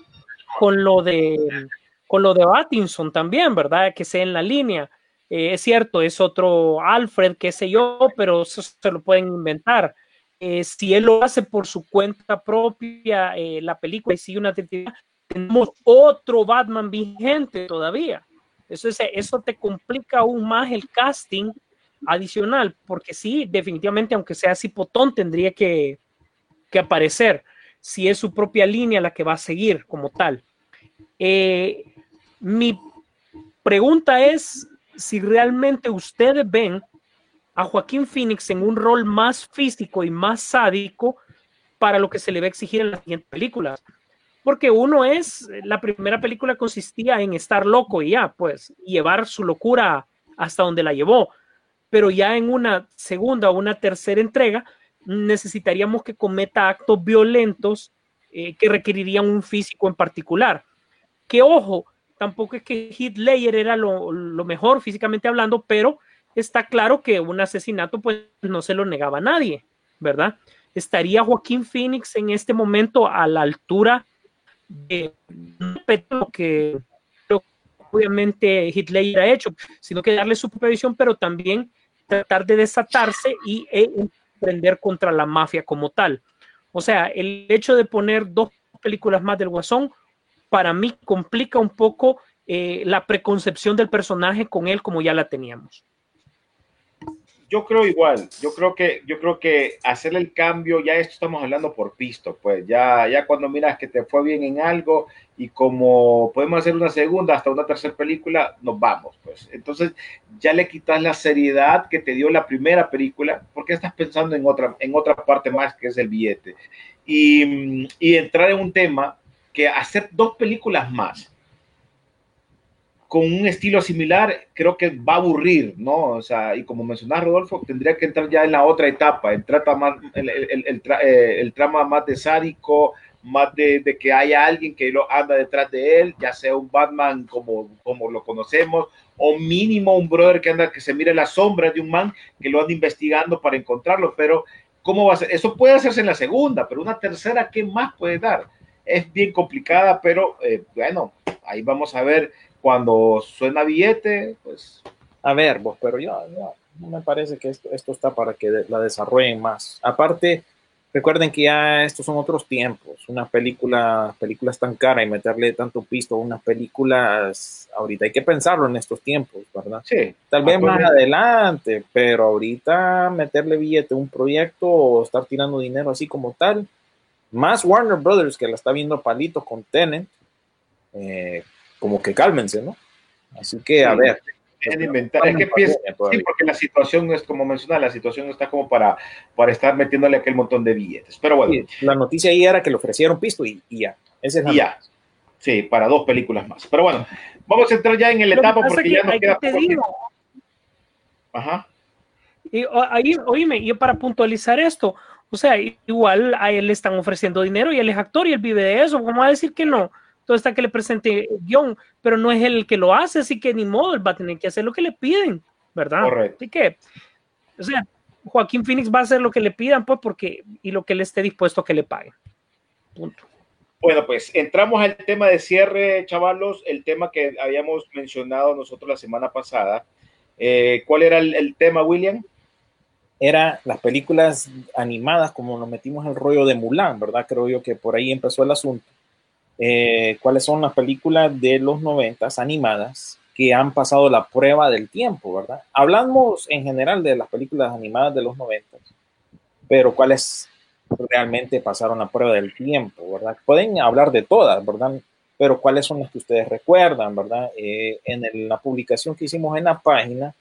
[SPEAKER 3] con lo de con lo de Pattinson también, ¿verdad? Que sea en la línea. Eh, es cierto, es otro Alfred, qué sé yo, pero se lo pueden inventar. Eh, si él lo hace por su cuenta propia, eh, la película y sigue una trinidad, tenemos otro Batman vigente todavía. Eso, es, eso te complica aún más el casting adicional, porque sí, definitivamente, aunque sea cipotón, tendría que, que aparecer si es su propia línea la que va a seguir como tal. Mi pregunta es si realmente ustedes ven a Joaquín Phoenix en un rol más físico y más sádico para lo que se le va a exigir en las siguientes películas. Porque uno es, la primera película consistía en estar loco y ya, pues, llevar su locura hasta donde la llevó. Pero ya en una segunda o una tercera entrega necesitaríamos que cometa actos violentos eh, que requerirían un físico en particular. Que ojo, tampoco es que Ledger era lo, mejor físicamente hablando, pero está claro que un asesinato pues no se lo negaba a nadie, ¿verdad? ¿Estaría Joaquín Phoenix en este momento a la altura de lo que obviamente Ledger ha hecho, sino que darle supervisión, pero también tratar de desatarse y emprender contra la mafia como tal. O sea, el hecho de poner dos películas más del Guasón para mí complica un poco eh, la preconcepción del personaje con él como ya la teníamos.
[SPEAKER 1] yo creo igual, yo creo que, yo creo que hacerle el cambio, ya esto estamos hablando por pisto, pues ya, ya cuando miras que te fue bien en algo y como podemos hacer una segunda hasta una tercera película, nos vamos, pues. Entonces ya le quitas la seriedad que te dio la primera película, porque estás pensando en otra, en otra parte más que es el billete. Y, y entrar en un tema que hacer dos películas más con un estilo similar, creo que va a aburrir, ¿no? O sea, y como mencionaba Rodolfo, tendría que entrar ya en la otra etapa, el, trata más, el, el, el, eh, el trama más de sádico, más de, de, que haya alguien que lo anda detrás de él, ya sea un Batman como, como lo conocemos, o mínimo un brother que anda, que se mire la sombra de un man que lo anda investigando para encontrarlo, pero ¿cómo va a ser? Eso puede hacerse en la segunda, pero una tercera, ¿qué más puede dar? Es bien complicada, pero eh, bueno, ahí vamos a ver cuando suena billete, pues...
[SPEAKER 2] A ver, vos, pero yo, yo no me parece que esto, esto está para que la desarrollen más. Aparte, recuerden que ya estos son otros tiempos. Una película, películas tan cara y meterle tanto pisto a unas películas, ahorita hay que pensarlo en estos tiempos, ¿verdad?
[SPEAKER 1] Sí.
[SPEAKER 2] Tal vez más adelante, pero ahorita meterle billete a un proyecto o estar tirando dinero así como tal, más Warner Brothers que la está viendo palito con Tenet, eh, como que cálmense, ¿no? Así que, a ver.
[SPEAKER 1] Es, inventar. es que empieza, sí, porque la situación es como mencionar, la situación está como para, para estar metiéndole aquel montón de billetes. Pero bueno.
[SPEAKER 2] Sí, la noticia ahí era que le ofrecieron pisto y, y ya. Ese es
[SPEAKER 1] y ya. Sí, para dos películas más. Pero bueno, vamos a entrar ya en el etapa porque ya nos queda poco tiempo.
[SPEAKER 3] Ajá. Y ahí, oíme, y para puntualizar esto, o sea, igual a él le están ofreciendo dinero y él es actor y él vive de eso. ¿Cómo va a decir que no? todo está que le presente guion, pero no es él el que lo hace, así que ni modo, él va a tener que hacer lo que le piden, ¿verdad?
[SPEAKER 1] Correcto.
[SPEAKER 3] Así que, o sea, Joaquín Phoenix va a hacer lo que le pidan, pues, porque, y lo que él esté dispuesto a que le paguen. Punto.
[SPEAKER 1] Bueno, pues entramos al tema de cierre, chavalos, el tema que habíamos mencionado nosotros la semana pasada. Eh, ¿Cuál era el, el, tema, William?
[SPEAKER 2] Era las películas animadas, como nos metimos el rollo de Mulan, ¿verdad? Creo yo que por ahí empezó el asunto eh, cuáles son las películas de los noventas animadas que han pasado la prueba del tiempo, ¿verdad? Hablamos en general de las películas animadas de los noventas, pero cuáles realmente pasaron la prueba del tiempo, ¿verdad? Pueden hablar de todas, ¿verdad? Pero cuáles son las que ustedes recuerdan, ¿verdad? Eh, en la publicación que hicimos en la página,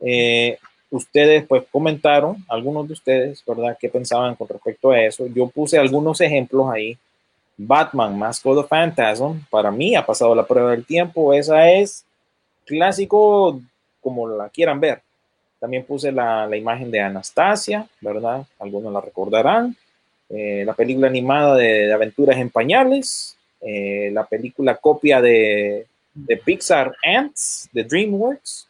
[SPEAKER 2] eh, ustedes pues comentaron, algunos de ustedes, ¿verdad? ¿Qué pensaban con respecto a eso? Yo puse algunos ejemplos ahí Batman Mask of the Phantasm, para mí ha pasado la prueba del tiempo. Esa es clásico como la quieran ver. También puse la, la imagen de Anastasia, ¿verdad? Algunos la recordarán. Eh, la película animada de, Aventuras en Pañales. Eh, la película copia de, de, Pixar Ants, de DreamWorks.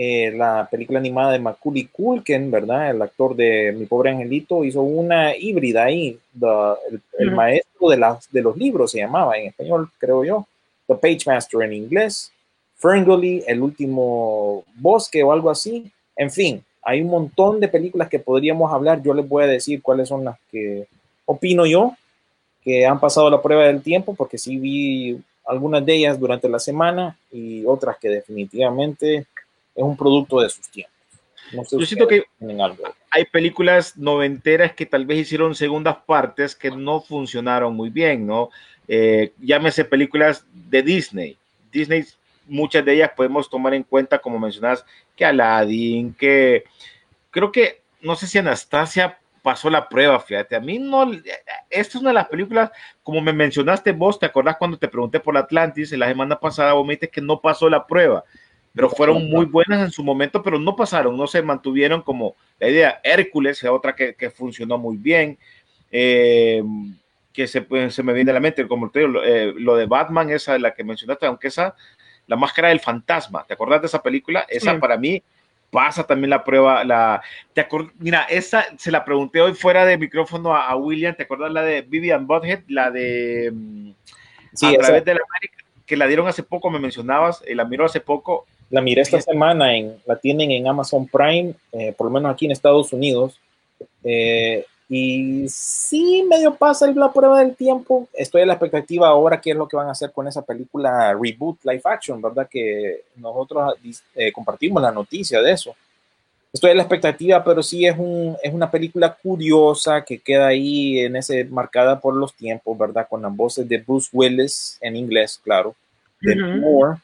[SPEAKER 2] Eh, la película animada de Macaulay Culkin, ¿verdad? El actor de Mi Pobre Angelito hizo una híbrida ahí, the, el, el uh -huh. maestro de, las, de los libros se llamaba en español, creo yo, The Page Master en inglés, Ferngully, El Último Bosque o algo así, en fin, hay un montón de películas que podríamos hablar, yo les voy a decir cuáles son las que opino yo, que han pasado la prueba del tiempo, porque sí vi algunas de ellas durante la semana y otras que definitivamente es un producto de sus tiempos.
[SPEAKER 1] No sé Yo siento que hay películas noventeras que tal vez hicieron segundas partes que no funcionaron muy bien, ¿no? Eh, llámese películas de Disney. Disney, muchas de ellas podemos tomar en cuenta, como mencionas, que Aladdin, que creo que, no sé si Anastasia pasó la prueba, fíjate, a mí no, esta es una de las películas, como me mencionaste vos, ¿te acordás cuando te pregunté por Atlantis la semana pasada, vos me dijiste que no pasó la prueba? Pero fueron muy buenas en su momento, pero no pasaron, no se mantuvieron como la idea. Hércules es otra que, que funcionó muy bien, eh, que se, se, me viene a la mente, como te digo, eh, lo de Batman, esa de la que mencionaste, aunque esa, la máscara del fantasma, ¿te acordás de esa película? Esa sí. para mí pasa también la prueba, la, te acord, mira, esa se la pregunté hoy fuera de micrófono a, a William, ¿te acuerdas la de Vivian Butthead, la de
[SPEAKER 2] sí,
[SPEAKER 1] a
[SPEAKER 2] esa.
[SPEAKER 1] través de la América, que la dieron hace poco, me mencionabas, y la miró hace poco,
[SPEAKER 2] la miré esta semana, en, la tienen en Amazon Prime, eh, por lo menos aquí en Estados Unidos. Eh, y sí, medio pasa la prueba del tiempo. Estoy a la expectativa ahora qué es lo que van a hacer con esa película Reboot Live Action, ¿verdad? Que nosotros eh, compartimos la noticia de eso. estoy a la expectativa, pero sí es, un, es una película curiosa que queda ahí en ese marcada por los tiempos, ¿verdad? Con las voces de Bruce Willis en inglés, claro, de
[SPEAKER 3] Ujú.
[SPEAKER 2] Moore.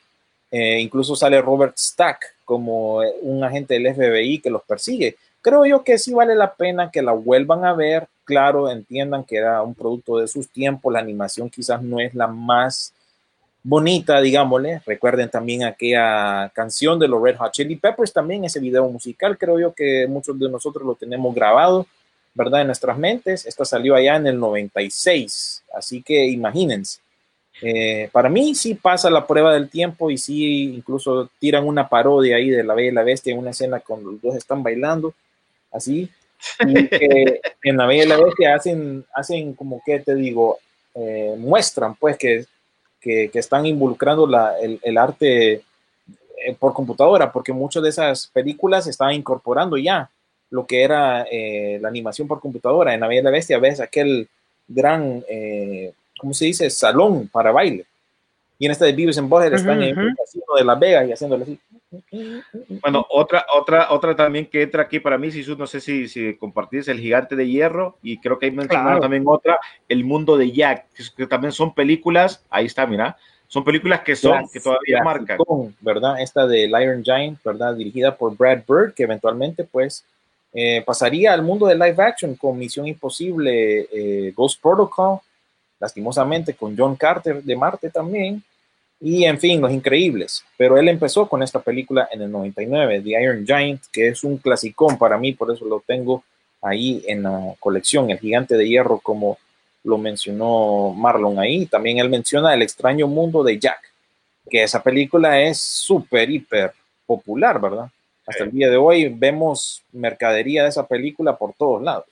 [SPEAKER 2] Eh, incluso sale Robert Stack como un agente del FBI que los persigue. Creo yo que sí vale la pena que la vuelvan a ver. Claro, entiendan que era un producto de sus tiempos. La animación quizás no es la más bonita, digámosle. Recuerden también aquella canción de los Red Hot Chili Peppers, también ese video musical, creo yo que muchos de nosotros lo tenemos grabado, ¿verdad? En nuestras mentes. Esta salió allá en el 96, así que imagínense. Eh, para mí sí pasa la prueba del tiempo y sí incluso tiran una parodia ahí de La Bella y la Bestia en una escena cuando los dos están bailando, así. Y que en La Bella y la Bestia hacen, hacen como que te digo, eh, muestran pues que que, que están involucrando la, el, el, arte eh, por computadora, porque muchas de esas películas estaban incorporando ya lo que era eh, la animación por computadora. En La Bella y la Bestia ves aquel gran, eh, ¿cómo se dice?, salón para baile. Y en esta de Beavis and Butthead uh -huh, están en el casino de Las Vegas y haciéndole así.
[SPEAKER 1] Bueno, otra, otra, otra también que entra aquí para mí, si no sé si, si compartís el gigante de hierro, y creo que hay mencionado claro. también otra, El mundo de Jack, que también son películas, ahí está, mira, son películas que son, las, que todavía marcan.
[SPEAKER 2] ¿Verdad? Esta de Iron Giant, ¿verdad? Dirigida por Brad Bird, que eventualmente, pues, eh, pasaría al mundo de live action con Misión Imposible, eh, Ghost Protocol, lastimosamente con John Carter de Marte también, y en fin, Los Increíbles. Pero él empezó con esta película en el 99, The Iron Giant, que es un clasicón para mí, por eso lo tengo ahí en la colección, El Gigante de Hierro, como lo mencionó Marlon ahí. También él menciona El extraño mundo de Jack, que esa película es súper, hiper popular, ¿verdad? Hasta el día de hoy vemos mercadería de esa película por todos lados.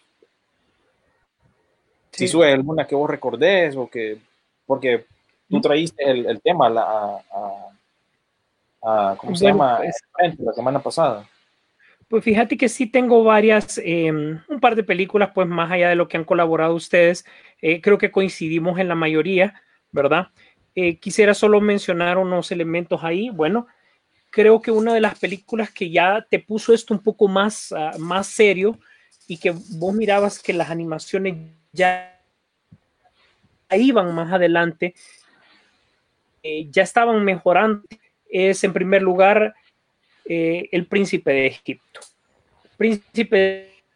[SPEAKER 2] Sí. Si sube alguna que vos recordés o que, porque tú traíste el, el tema la, a, a, ¿cómo se bueno, llama? Pues, la semana pasada.
[SPEAKER 3] Pues fíjate que sí tengo varias, eh, un par de películas, pues más allá de lo que han colaborado ustedes, eh, creo que coincidimos en la mayoría, ¿verdad? Eh, quisiera solo mencionar unos elementos ahí. Bueno, creo que una de las películas que ya te puso esto un poco más, uh, más serio y que vos mirabas que las animaciones ya iban más adelante, eh, ya estaban mejorando, es en primer lugar eh, El Príncipe de Egipto. Príncipe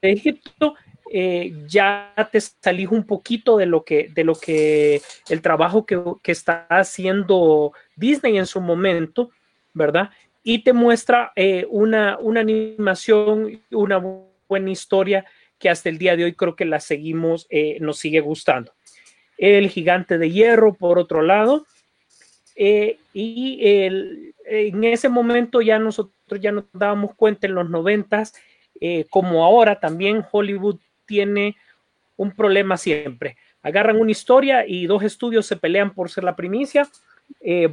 [SPEAKER 3] de Egipto, eh, ya te salís un poquito de lo que, de lo que el trabajo que, que está haciendo Disney en su momento, ¿verdad? Y te muestra una, una animación, una buena historia que hasta el día de hoy creo que la seguimos, eh, nos sigue gustando. El gigante de hierro, por otro lado, eh, y en ese momento ya nosotros ya nos dábamos cuenta en los noventas, eh, como ahora también Hollywood tiene un problema siempre. Agarran una historia y dos estudios se pelean por ser la primicia. Eh,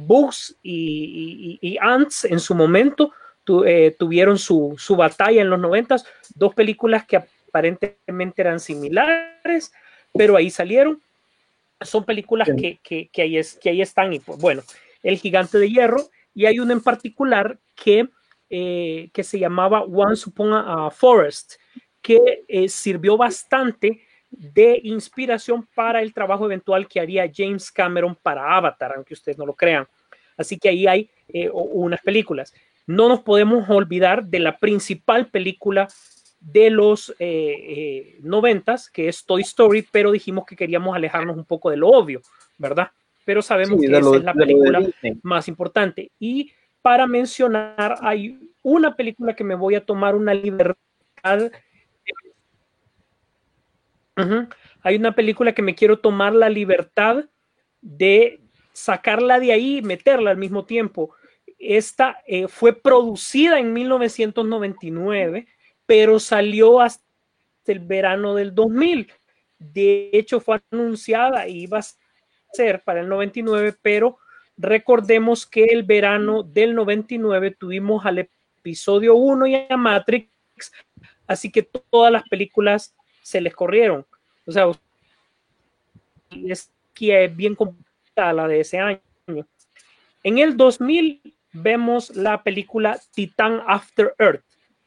[SPEAKER 3] y, y, Ants en su momento tu, tuvieron su, su, batalla en los noventas, dos películas que aparentemente eran similares, pero ahí salieron. Son películas que, que, que, ahí es, que ahí están y pues, bueno, El Gigante de Hierro y hay una en particular que, eh, que se llamaba Once Upon a Forest, que eh, sirvió bastante de inspiración para el trabajo eventual que haría James Cameron para Avatar, aunque ustedes no lo crean. Así que ahí hay eh, unas películas. No nos podemos olvidar de la principal película de los eh, noventas, que es Toy Story, pero dijimos que queríamos alejarnos un poco de lo obvio, ¿verdad? Pero sabemos sí, que esa lo, es la película más importante. Y para mencionar, hay una película que me voy a tomar una libertad Uh -huh. Hay una película que me quiero tomar la libertad de sacarla de ahí y meterla al mismo tiempo. Esta eh, fue producida en 1999, pero salió hasta el verano del 2000. De hecho, fue anunciada y iba a ser para el 99, pero recordemos que el verano del 99 tuvimos al episodio 1 y a Matrix, así que todas las películas se les corrieron. O sea, es que es bien complicada la de ese año. En el 2000 vemos la película Titan After Earth,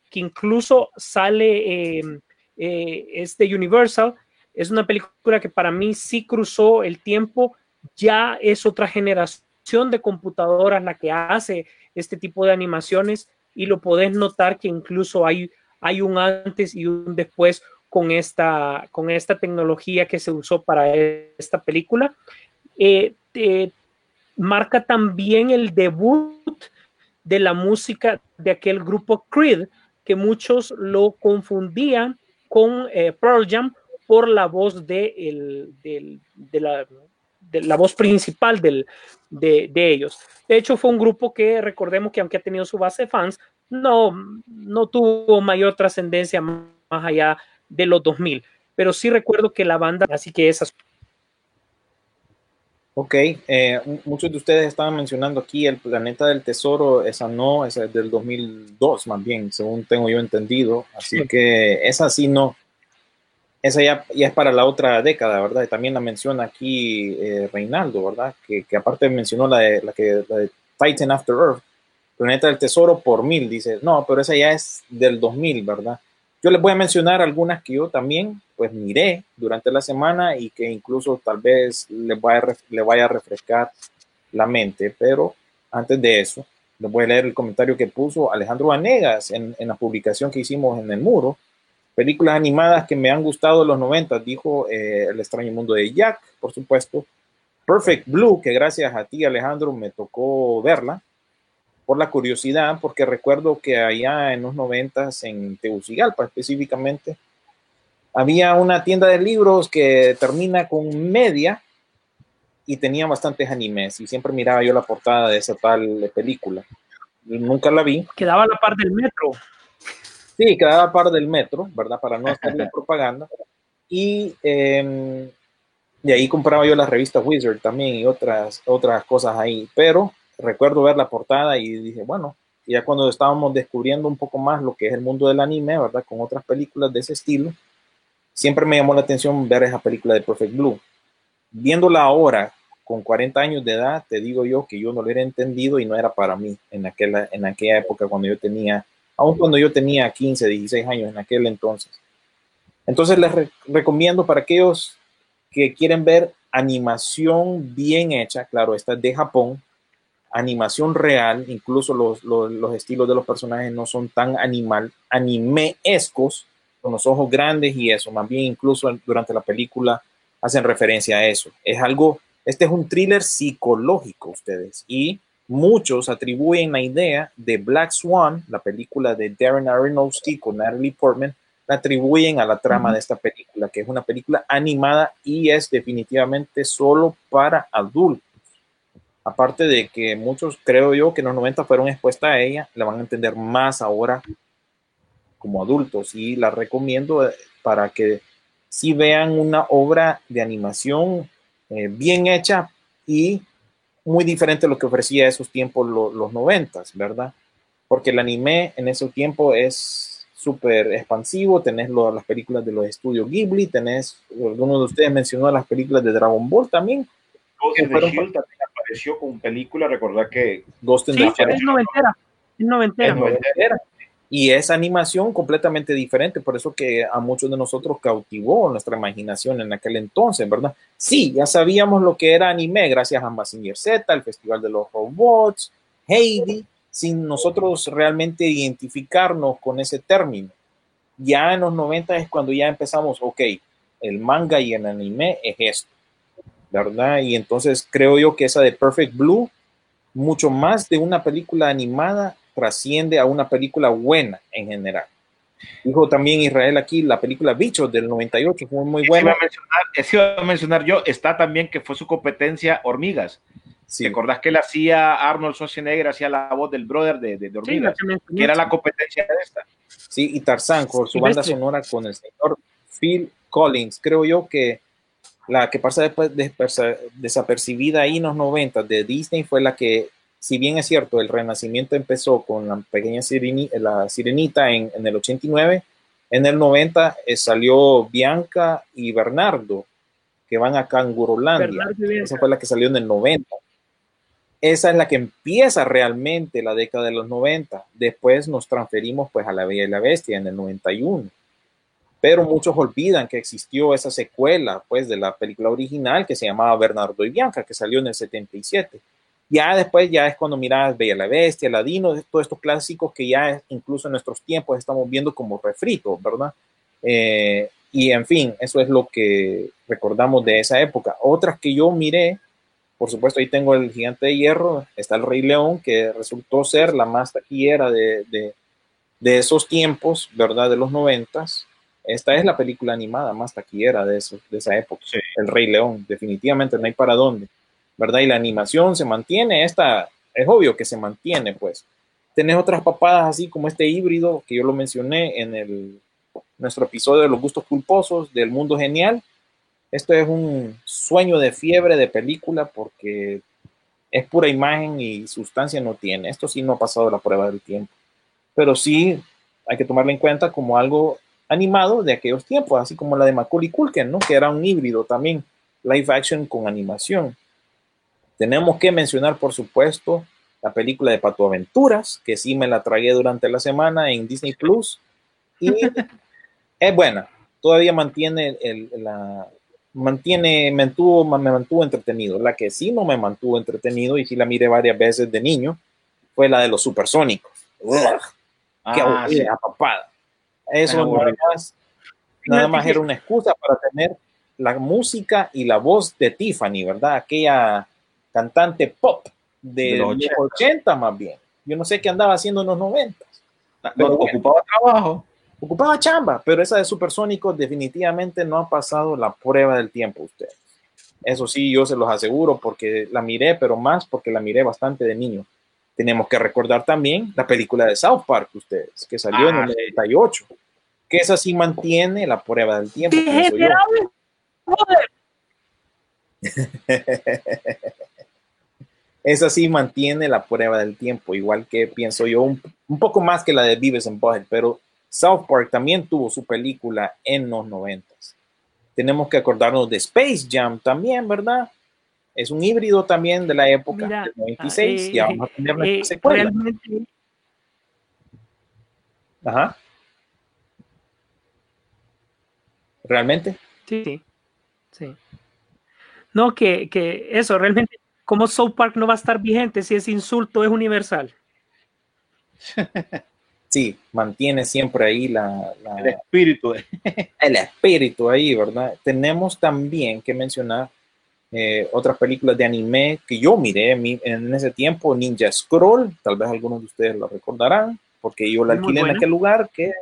[SPEAKER 3] que incluso sale, eh, eh, es de Universal, es una película que para mí sí cruzó el tiempo, ya es otra generación de computadoras la que hace este tipo de animaciones y lo podés notar que incluso hay, hay un antes y un después con esta, con esta tecnología que se usó para esta película. Eh, marca también el debut de la música de aquel grupo Creed, que muchos lo confundían con eh, Pearl Jam por la voz de, el, de la, voz principal de, de ellos. De hecho, fue un grupo que recordemos que aunque ha tenido su base de fans, no, no tuvo mayor trascendencia más allá de los 2000. Pero sí recuerdo que la banda, así que esas
[SPEAKER 2] Ok, eh, muchos de ustedes estaban mencionando aquí el planeta del tesoro, esa no, esa es del 2002 más bien, según tengo yo entendido, así
[SPEAKER 3] Sí.
[SPEAKER 2] que esa sí no, esa ya, ya es para la otra década, ¿verdad? Y también la menciona aquí eh, Reinaldo, ¿verdad? Que, que aparte mencionó la de, la, que, la de Titan After Earth, planeta del tesoro por mil, dice, no, pero esa ya es del 2000, ¿verdad? Yo les voy a mencionar algunas que yo también pues miré durante la semana y que incluso tal vez le vaya a refrescar la mente, pero antes de eso, les voy a leer el comentario que puso Alejandro Vanegas en, la publicación que hicimos en el muro. Películas animadas que me han gustado en los 90, dijo eh, El extraño mundo de Jack, por supuesto. Perfect Blue, que gracias a ti Alejandro me tocó verla por la curiosidad, porque recuerdo que allá en los noventas, en Tegucigalpa específicamente, había una tienda de libros que termina con media y tenía bastantes animes y siempre miraba yo la portada de esa tal película. Nunca la vi.
[SPEAKER 3] quedaba a la par del metro.
[SPEAKER 2] Sí, quedaba a par del metro, ¿verdad? Para no hacer la propaganda. Y eh, de ahí compraba yo las revistas Wizard también y otras, otras cosas ahí. Pero recuerdo ver la portada y dije, bueno, ya cuando estábamos descubriendo un poco más lo que es el mundo del anime, ¿verdad? Con otras películas de ese estilo, siempre me llamó la atención ver esa película de Perfect Blue. Viéndola ahora, con 40 años de edad, te digo yo que yo no lo hubiera entendido y no era para mí en aquella, en aquella época cuando yo tenía, aun cuando yo tenía 15, 16 años en aquel entonces. Entonces les re- recomiendo para aquellos que quieren ver animación bien hecha, claro, esta es de Japón, animación real, incluso los, los, los estilos de los personajes no son tan animal, animescos, con los ojos grandes y eso, más bien incluso durante la película hacen referencia a eso. Es algo, este es un thriller psicológico, ustedes, y muchos atribuyen la idea de Black Swan, la película de Darren Aronofsky con Natalie Portman, la atribuyen a la trama de esta película, que es una película animada y es definitivamente solo para adultos. Aparte de que muchos, creo yo, que en los 90 fueron expuestas a ella, la van a entender más ahora como adultos. Y la recomiendo eh, para que si vean una obra de animación eh, bien hecha y muy diferente a lo que ofrecía esos tiempos lo- los noventas, ¿verdad? Porque el anime en ese tiempo es súper expansivo, tenés lo- las películas de los estudios Ghibli, tenés, alguno de ustedes mencionó las películas de Dragon Ball fueron-
[SPEAKER 1] también apareció con película, recordar que
[SPEAKER 2] Ghost in
[SPEAKER 3] Sí,
[SPEAKER 2] the
[SPEAKER 3] es
[SPEAKER 2] Shell
[SPEAKER 3] noventera. Es noventera.
[SPEAKER 1] Es noventera.
[SPEAKER 2] Y esa animación completamente diferente, por eso que a muchos de nosotros cautivó nuestra imaginación en aquel entonces, ¿verdad? Sí, ya sabíamos lo que era anime gracias a Mazinger Z, el Festival de los Robots, Heidi, sin nosotros realmente identificarnos con ese término. Ya en los 90 es cuando ya empezamos, ok, el manga y el anime es esto, ¿verdad? Y entonces creo yo que esa de Perfect Blue, mucho más de una película animada, trasciende a una película buena en general. Dijo también Israel aquí, la película Bichos del 98 fue muy
[SPEAKER 1] Eso iba
[SPEAKER 2] buena.
[SPEAKER 1] a mencionar, eso iba a mencionar yo, está también que fue su competencia Hormigas.
[SPEAKER 2] Sí,
[SPEAKER 1] ¿Te acordás que él hacía, Arnold Schwarzenegger hacía la voz del brother de, de, de
[SPEAKER 3] Sí,
[SPEAKER 1] Hormigas?
[SPEAKER 3] que mencioné.
[SPEAKER 1] que era la competencia de esta.
[SPEAKER 2] sí, y Tarzán con su banda sonora con el señor Phil Collins. Creo yo que la que pasa después desapercibida ahí en los 90 de Disney fue la que, si bien es cierto, el renacimiento empezó con la pequeña sireni- la sirenita en, en el 89, en el 90 eh, salió Bianca y Bernardo, que van a Cangurolandia. Esa fue la que salió en el 90. esa es la que empieza realmente la década de los 90. Después nos transferimos pues a La Bella y la Bestia en el 91. Pero muchos olvidan que existió esa secuela pues de la película original que se llamaba Bernardo y Bianca, que salió en el 77. Ya después ya es cuando miras Bella la Bestia, Ladino, todos estos clásicos que ya incluso en nuestros tiempos estamos viendo como refritos, ¿verdad? Eh, y en fin, eso es lo que recordamos de esa época. Otras que yo miré por supuesto, ahí tengo el gigante de hierro, está el Rey León, que resultó ser la más taquillera de, de, de esos tiempos, ¿verdad? De los noventas. Esta es la película animada más taquillera de, eso, de esa época,
[SPEAKER 1] Sí.
[SPEAKER 2] el Rey León. Definitivamente no hay para dónde, ¿verdad? Y la animación se mantiene, esta es obvio que se mantiene, pues. Tenés otras papadas así como este híbrido que yo lo mencioné en el, nuestro episodio de los gustos culposos del mundo genial. Esto es un sueño de fiebre de película porque es pura imagen y sustancia no tiene. Esto sí no ha pasado la prueba del tiempo. Pero sí hay que tomarlo en cuenta como algo animado de aquellos tiempos, así como la de Macaulay Culkin, ¿no? Que era un híbrido también, live action con animación. Tenemos que mencionar, por supuesto, la película de Pato Aventuras, que sí me la tragué durante la semana en Disney Plus. Y es buena. Todavía mantiene el, la, mantiene, me mantuvo, me mantuvo entretenido. La que sí no me mantuvo entretenido y sí la miré varias veces de niño fue la de los supersónicos. Qué
[SPEAKER 1] Ah, sí.
[SPEAKER 2] aburrida, papada. Eso nada más, nada más era una excusa para tener la música y la voz de Tiffany, ¿verdad? Aquella cantante pop de,
[SPEAKER 1] De los
[SPEAKER 2] los 80 más bien. Yo no sé qué andaba haciendo en los 90.
[SPEAKER 1] No,
[SPEAKER 2] Pero bueno.
[SPEAKER 1] ocupaba trabajo.
[SPEAKER 2] Ocupaba chamba, pero esa de Supersónicos definitivamente no ha pasado la prueba del tiempo ustedes. Eso sí, yo se los aseguro porque la miré, pero más porque la miré bastante de niño. Tenemos que recordar también la película de South Park ustedes, que salió en
[SPEAKER 1] Ah,
[SPEAKER 2] el 98, que esa sí mantiene la prueba del tiempo. Esa sí mantiene la prueba del tiempo, igual que pienso yo, un, un poco más que la de Vives and Butthead, pero South Park también tuvo su película en los noventas. Tenemos que acordarnos de Space Jam también, ¿verdad? Es un híbrido también de la época
[SPEAKER 3] Mira,
[SPEAKER 2] del 96.
[SPEAKER 3] eh,
[SPEAKER 2] ya vamos a tener nuestra
[SPEAKER 3] Eh,
[SPEAKER 2] secuela.
[SPEAKER 3] realmente,
[SPEAKER 2] Ajá. ¿Realmente?
[SPEAKER 3] sí, sí, sí. No, que, que eso, realmente, como South Park no va a estar vigente si ese insulto es universal?
[SPEAKER 2] Sí, mantiene siempre ahí la, la-
[SPEAKER 1] El espíritu.
[SPEAKER 2] el espíritu ahí, ¿verdad? Tenemos también que mencionar eh, otras películas de anime que yo miré en, mi- en ese tiempo, Ninja Scroll, tal vez algunos de ustedes lo recordarán, porque yo la alquilé en aquel lugar que,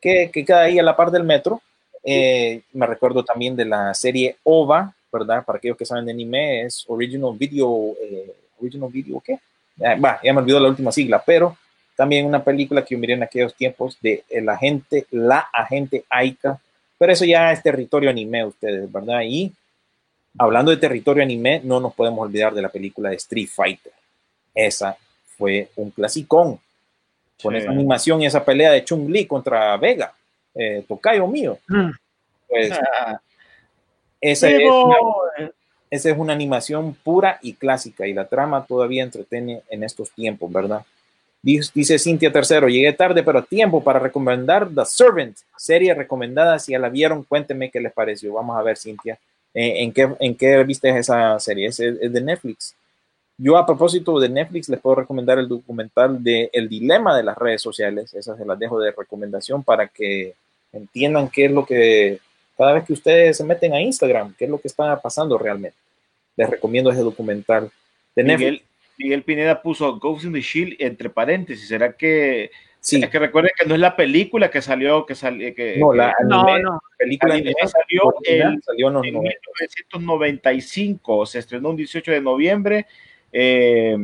[SPEAKER 2] que, que queda ahí a la par del metro. Eh, me recuerdo también de la serie OVA, ¿verdad? Para aquellos que saben de anime, es Original Video, eh, Original Video, ¿qué? Va, ya me olvidó la última sigla, pero también una película que yo miré en aquellos tiempos de el agente, la agente Aika, pero eso ya es territorio anime ustedes, ¿verdad? Y hablando de territorio anime, no nos podemos olvidar de la película de Street Fighter. Esa fue un clasicón. Con
[SPEAKER 1] Sí.
[SPEAKER 2] esa animación y esa pelea de Chun-Li contra Vega, eh, tocayo mío.
[SPEAKER 3] Mm.
[SPEAKER 2] Pues
[SPEAKER 1] Ah,
[SPEAKER 2] esa es, una, esa es una animación pura y clásica y la trama todavía entretiene en estos tiempos, ¿verdad? Dice, dice Cintia Tercero, llegué tarde pero a tiempo para recomendar The Servant, serie recomendada, si ya la vieron, cuéntenme qué les pareció. Vamos a ver, Cintia, eh, ¿en, qué, ¿en qué viste esa serie? Es, es de Netflix. Yo a propósito de Netflix les puedo recomendar el documental de El Dilema de las redes sociales, esas se las dejo de recomendación para que entiendan qué es lo que, cada vez que ustedes se meten a Instagram, qué es lo que está pasando realmente. Les recomiendo ese documental de Netflix.
[SPEAKER 1] Miguel, Miguel Pineda puso Ghost in the Shield entre paréntesis. ¿Será que
[SPEAKER 2] Sí,
[SPEAKER 1] es que recuerden que no es la película que salió, que salió, que,
[SPEAKER 2] no, la
[SPEAKER 3] No,
[SPEAKER 2] anime-
[SPEAKER 3] no.
[SPEAKER 2] película
[SPEAKER 1] anime
[SPEAKER 2] anime
[SPEAKER 1] salió el-
[SPEAKER 2] salió en
[SPEAKER 1] en
[SPEAKER 2] 90.
[SPEAKER 1] 1995, se estrenó un 18 de noviembre eh,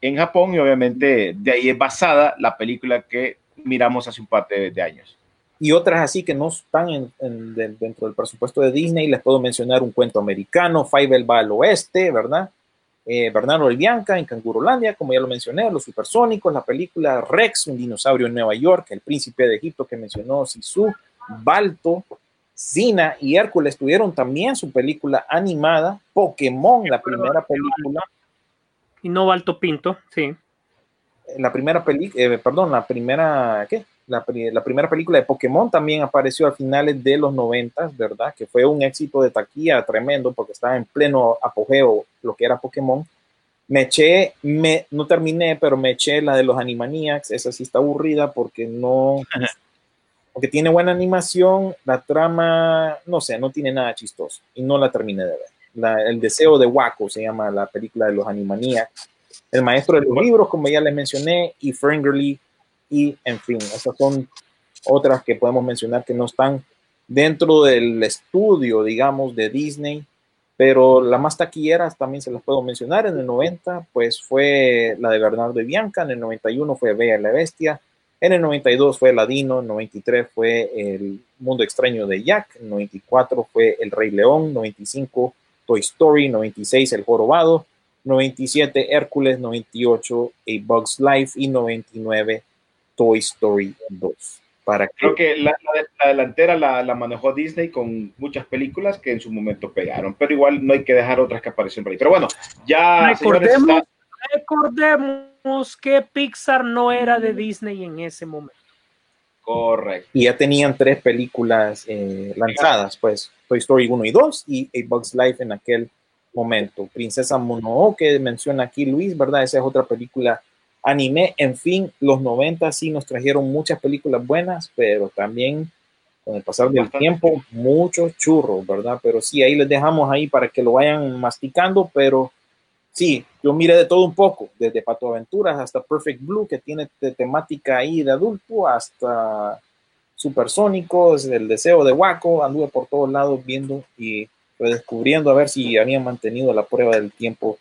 [SPEAKER 1] en Japón y obviamente de ahí es basada la película que miramos hace un par de, de años.
[SPEAKER 2] y otras así que no están en- en- de- dentro del presupuesto de Disney. Les puedo mencionar un cuento americano, Fievel va al oeste, ¿verdad? Eh, Bernardo y Bianca en Cangurolandia, como ya lo mencioné, Los Supersónicos, la película Rex, un dinosaurio en Nueva York, El Príncipe de Egipto que mencionó Sisu, Balto, Zina y Hércules tuvieron también su película animada, Pokémon, la primera película.
[SPEAKER 3] Y no Balto Pinto, sí.
[SPEAKER 2] La primera película, perdón, la primera, ¿qué? La, la primera película de Pokémon también apareció a finales de los 90, ¿verdad? Que fue un éxito de taquilla tremendo porque estaba en pleno apogeo lo que era Pokémon. Me eché, me, no terminé, pero me eché la de los Animaniacs. Esa sí está aburrida porque no, porque tiene buena animación, la trama, no sé, no tiene nada chistoso y no la terminé de ver. La- el deseo de Waco se llama la película de los Animaniacs. El maestro de los libros, como ya les mencioné, y Ferngully, y en fin, esas son otras que podemos mencionar que no están dentro del estudio, digamos, de Disney, pero la más taquilleras también se las puedo mencionar. En el 90, pues fue la de Bernardo y Bianca, en el 91 fue Bella y la Bestia, en el 92 fue Ladino, en el 93 fue El Mundo Extraño de Jack, en el 94 fue El Rey León, 95 Toy Story, 96 El Jorobado, 97 Hércules, 98 A Bug's Life y 99 Toy Story 2. Para que
[SPEAKER 1] Creo que la, la- la delantera la, la manejó Disney con muchas películas que en su momento pegaron, pero igual no hay que dejar otras que aparecieron por ahí. Pero bueno, ya señores,
[SPEAKER 3] Recordemos,
[SPEAKER 1] está-
[SPEAKER 3] recordemos que Pixar no era de Disney en ese momento.
[SPEAKER 1] correcto.
[SPEAKER 2] y ya tenían tres películas eh, lanzadas, pues Toy Story 1 y 2 y A Bug's Life en aquel momento. Princesa Mononoke menciona aquí Luis, ¿verdad? Esa es otra película anime. En fin, los 90 sí nos trajeron muchas películas buenas, pero también con el pasar del
[SPEAKER 1] Bastante.
[SPEAKER 2] tiempo, muchos churros, ¿verdad? Pero sí, ahí les dejamos ahí para que lo vayan masticando, pero sí, yo miré de todo un poco, desde Pato Aventuras hasta Perfect Blue, que tiene te- temática ahí de adulto, hasta Supersónicos, el deseo de Waco, anduve por todos lados viendo y redescubriendo a ver si habían mantenido la prueba del tiempo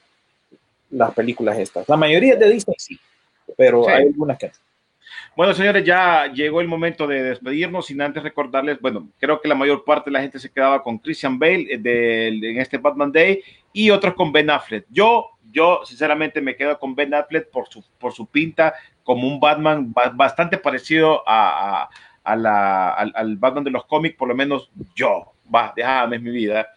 [SPEAKER 2] las películas estas. La mayoría de Disney sí, pero
[SPEAKER 1] Sí.
[SPEAKER 2] hay algunas que no.
[SPEAKER 1] Bueno, señores, ya llegó el momento de despedirnos, sin antes recordarles, bueno, creo que la mayor parte de la gente se quedaba con Christian Bale eh, del- en este Batman Day y otros con Ben Affleck. Yo, yo sinceramente me quedo con Ben Affleck por su, por su pinta como un Batman ba- bastante parecido a, a- a la- al, al Batman de los cómics, por lo menos yo, va, déjame es mi vida.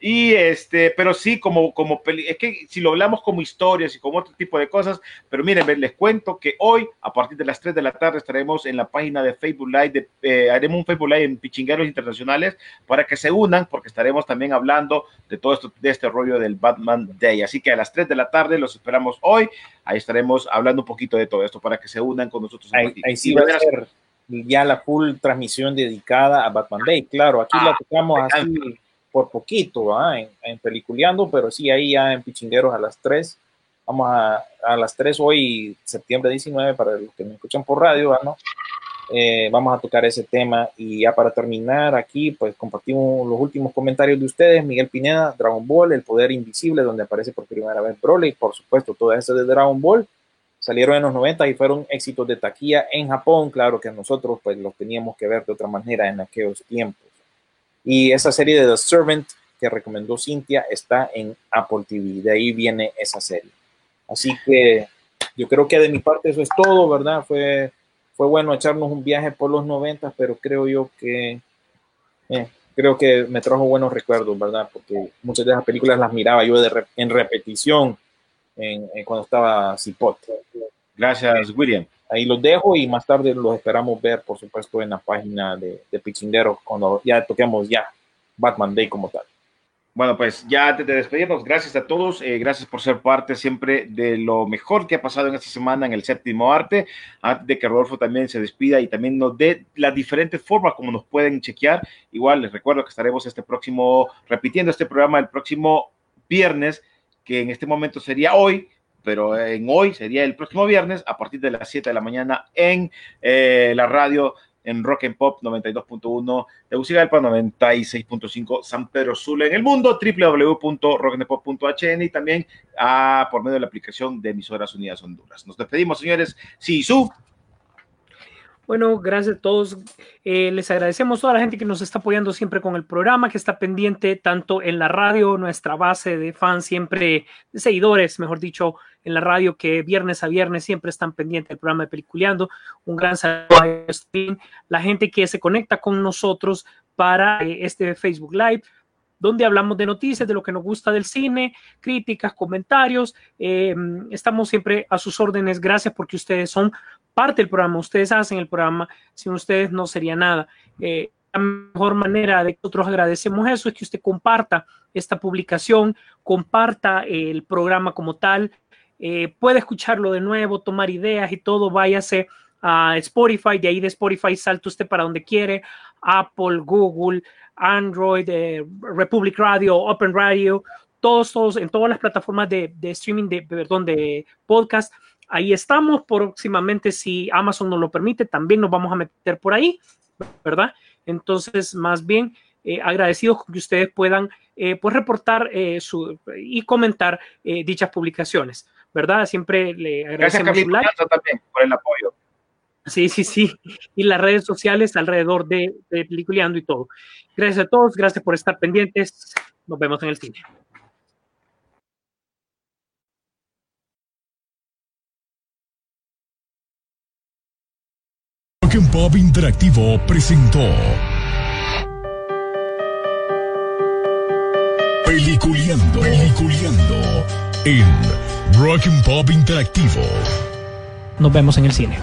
[SPEAKER 1] Y este, pero sí, como, como peli- es que si lo hablamos como historias y como otro tipo de cosas, pero miren, les cuento que hoy, a partir de las 3 de la tarde, estaremos en la página de Facebook Live, de, eh, haremos un Facebook Live en Pichingueros Internacionales para que se unan, porque estaremos también hablando de todo esto, de este rollo del Batman Day. Así que a las 3 de la tarde los esperamos hoy. Ahí estaremos hablando un poquito de todo esto para que se unan con nosotros.
[SPEAKER 2] Ahí, sí va a ser ya la full transmisión dedicada a Batman Day. Claro, aquí la
[SPEAKER 1] Ah,
[SPEAKER 2] tocamos
[SPEAKER 1] me
[SPEAKER 2] así por poquito. En, en Peliculeando, pero sí ahí ya en Pichingueros a las 3. Vamos a, a las 3 hoy, septiembre 19, para los que me escuchan por radio. ¿no? Eh, vamos a tocar ese tema y ya para terminar aquí, pues compartimos los últimos comentarios de ustedes. Miguel Pineda, Dragon Ball, El Poder Invisible, donde aparece por primera vez Broly, por supuesto, todo eso de Dragon Ball salieron en los 90 y fueron éxitos de taquilla en Japón. Claro que nosotros pues los teníamos que ver de otra manera en aquellos tiempos. Y esa serie de The Servant que recomendó Cintia está en Apple TV. De ahí viene esa serie. Así que yo creo que de mi parte eso es todo, ¿verdad? Fue, fue bueno echarnos un viaje por los 90, pero creo yo que eh, creo que me trajo buenos recuerdos, ¿verdad? Porque muchas de esas películas las miraba yo de re- en repetición en, en cuando estaba Cipot.
[SPEAKER 1] Gracias, William.
[SPEAKER 2] Ahí los dejo y más tarde los esperamos ver, por supuesto, en la página de, de Pichinderos cuando ya toquemos ya Batman Day como tal.
[SPEAKER 1] Bueno, pues ya antes de despedirnos, gracias a todos, eh, gracias por ser parte siempre de lo mejor que ha pasado en esta semana en el séptimo arte, antes de que Rodolfo también se despida y también nos dé las diferentes formas como nos pueden chequear. Igual les recuerdo que estaremos este próximo, repitiendo este programa el próximo viernes, que en este momento sería hoy, pero en hoy sería el próximo viernes a partir de las 7 de la mañana en eh, la radio en Rock and Pop 92.1 Tegucigalpa, 96.5 San Pedro Sula en el mundo, www.rockandpop.hn y también ah, por medio de la aplicación de Emisoras Unidas Honduras. Nos despedimos, señores. Sí, su.
[SPEAKER 3] Bueno, gracias a todos. Eh, les agradecemos a toda la gente que nos está apoyando siempre con el programa, que está pendiente tanto en la radio, nuestra base de fans, siempre de seguidores, mejor dicho, en la radio, que viernes a viernes siempre están pendientes del programa de Peliculeando. Un gran saludo a la gente que se conecta con nosotros para eh, este Facebook Live. donde hablamos de noticias, de lo que nos gusta del cine, críticas, comentarios. Eh, estamos siempre a sus órdenes. Gracias porque ustedes son parte del programa, ustedes hacen el programa. Sin ustedes no sería nada. Eh, la mejor manera de que nosotros agradecemos eso es que usted comparta esta publicación, comparta el programa como tal, eh, puede escucharlo de nuevo, tomar ideas y todo, váyase a Spotify, de ahí de Spotify salta usted para donde quiere, Apple, Google, Android, eh, Republic Radio, Open Radio, todos, todos, en todas las plataformas de, de streaming, de, perdón, de podcast. Ahí estamos próximamente, si Amazon nos lo permite, también nos vamos a meter por ahí, ¿verdad? Entonces, más bien, eh, agradecidos con que ustedes puedan eh, pues reportar eh, su, y comentar dichas publicaciones, ¿verdad? Siempre le
[SPEAKER 1] Gracias,
[SPEAKER 3] agradecemos
[SPEAKER 1] Carlito
[SPEAKER 3] like.
[SPEAKER 1] También por el apoyo.
[SPEAKER 3] Sí, sí, sí. Y las redes sociales alrededor de, de Peliculeando y todo. Gracias a todos, gracias por estar pendientes. Nos vemos en el cine.
[SPEAKER 4] And Pop Interactivo presentó Peliculeando, Peliculeando en Rock and Pop Interactivo.
[SPEAKER 3] Nos vemos en el cine.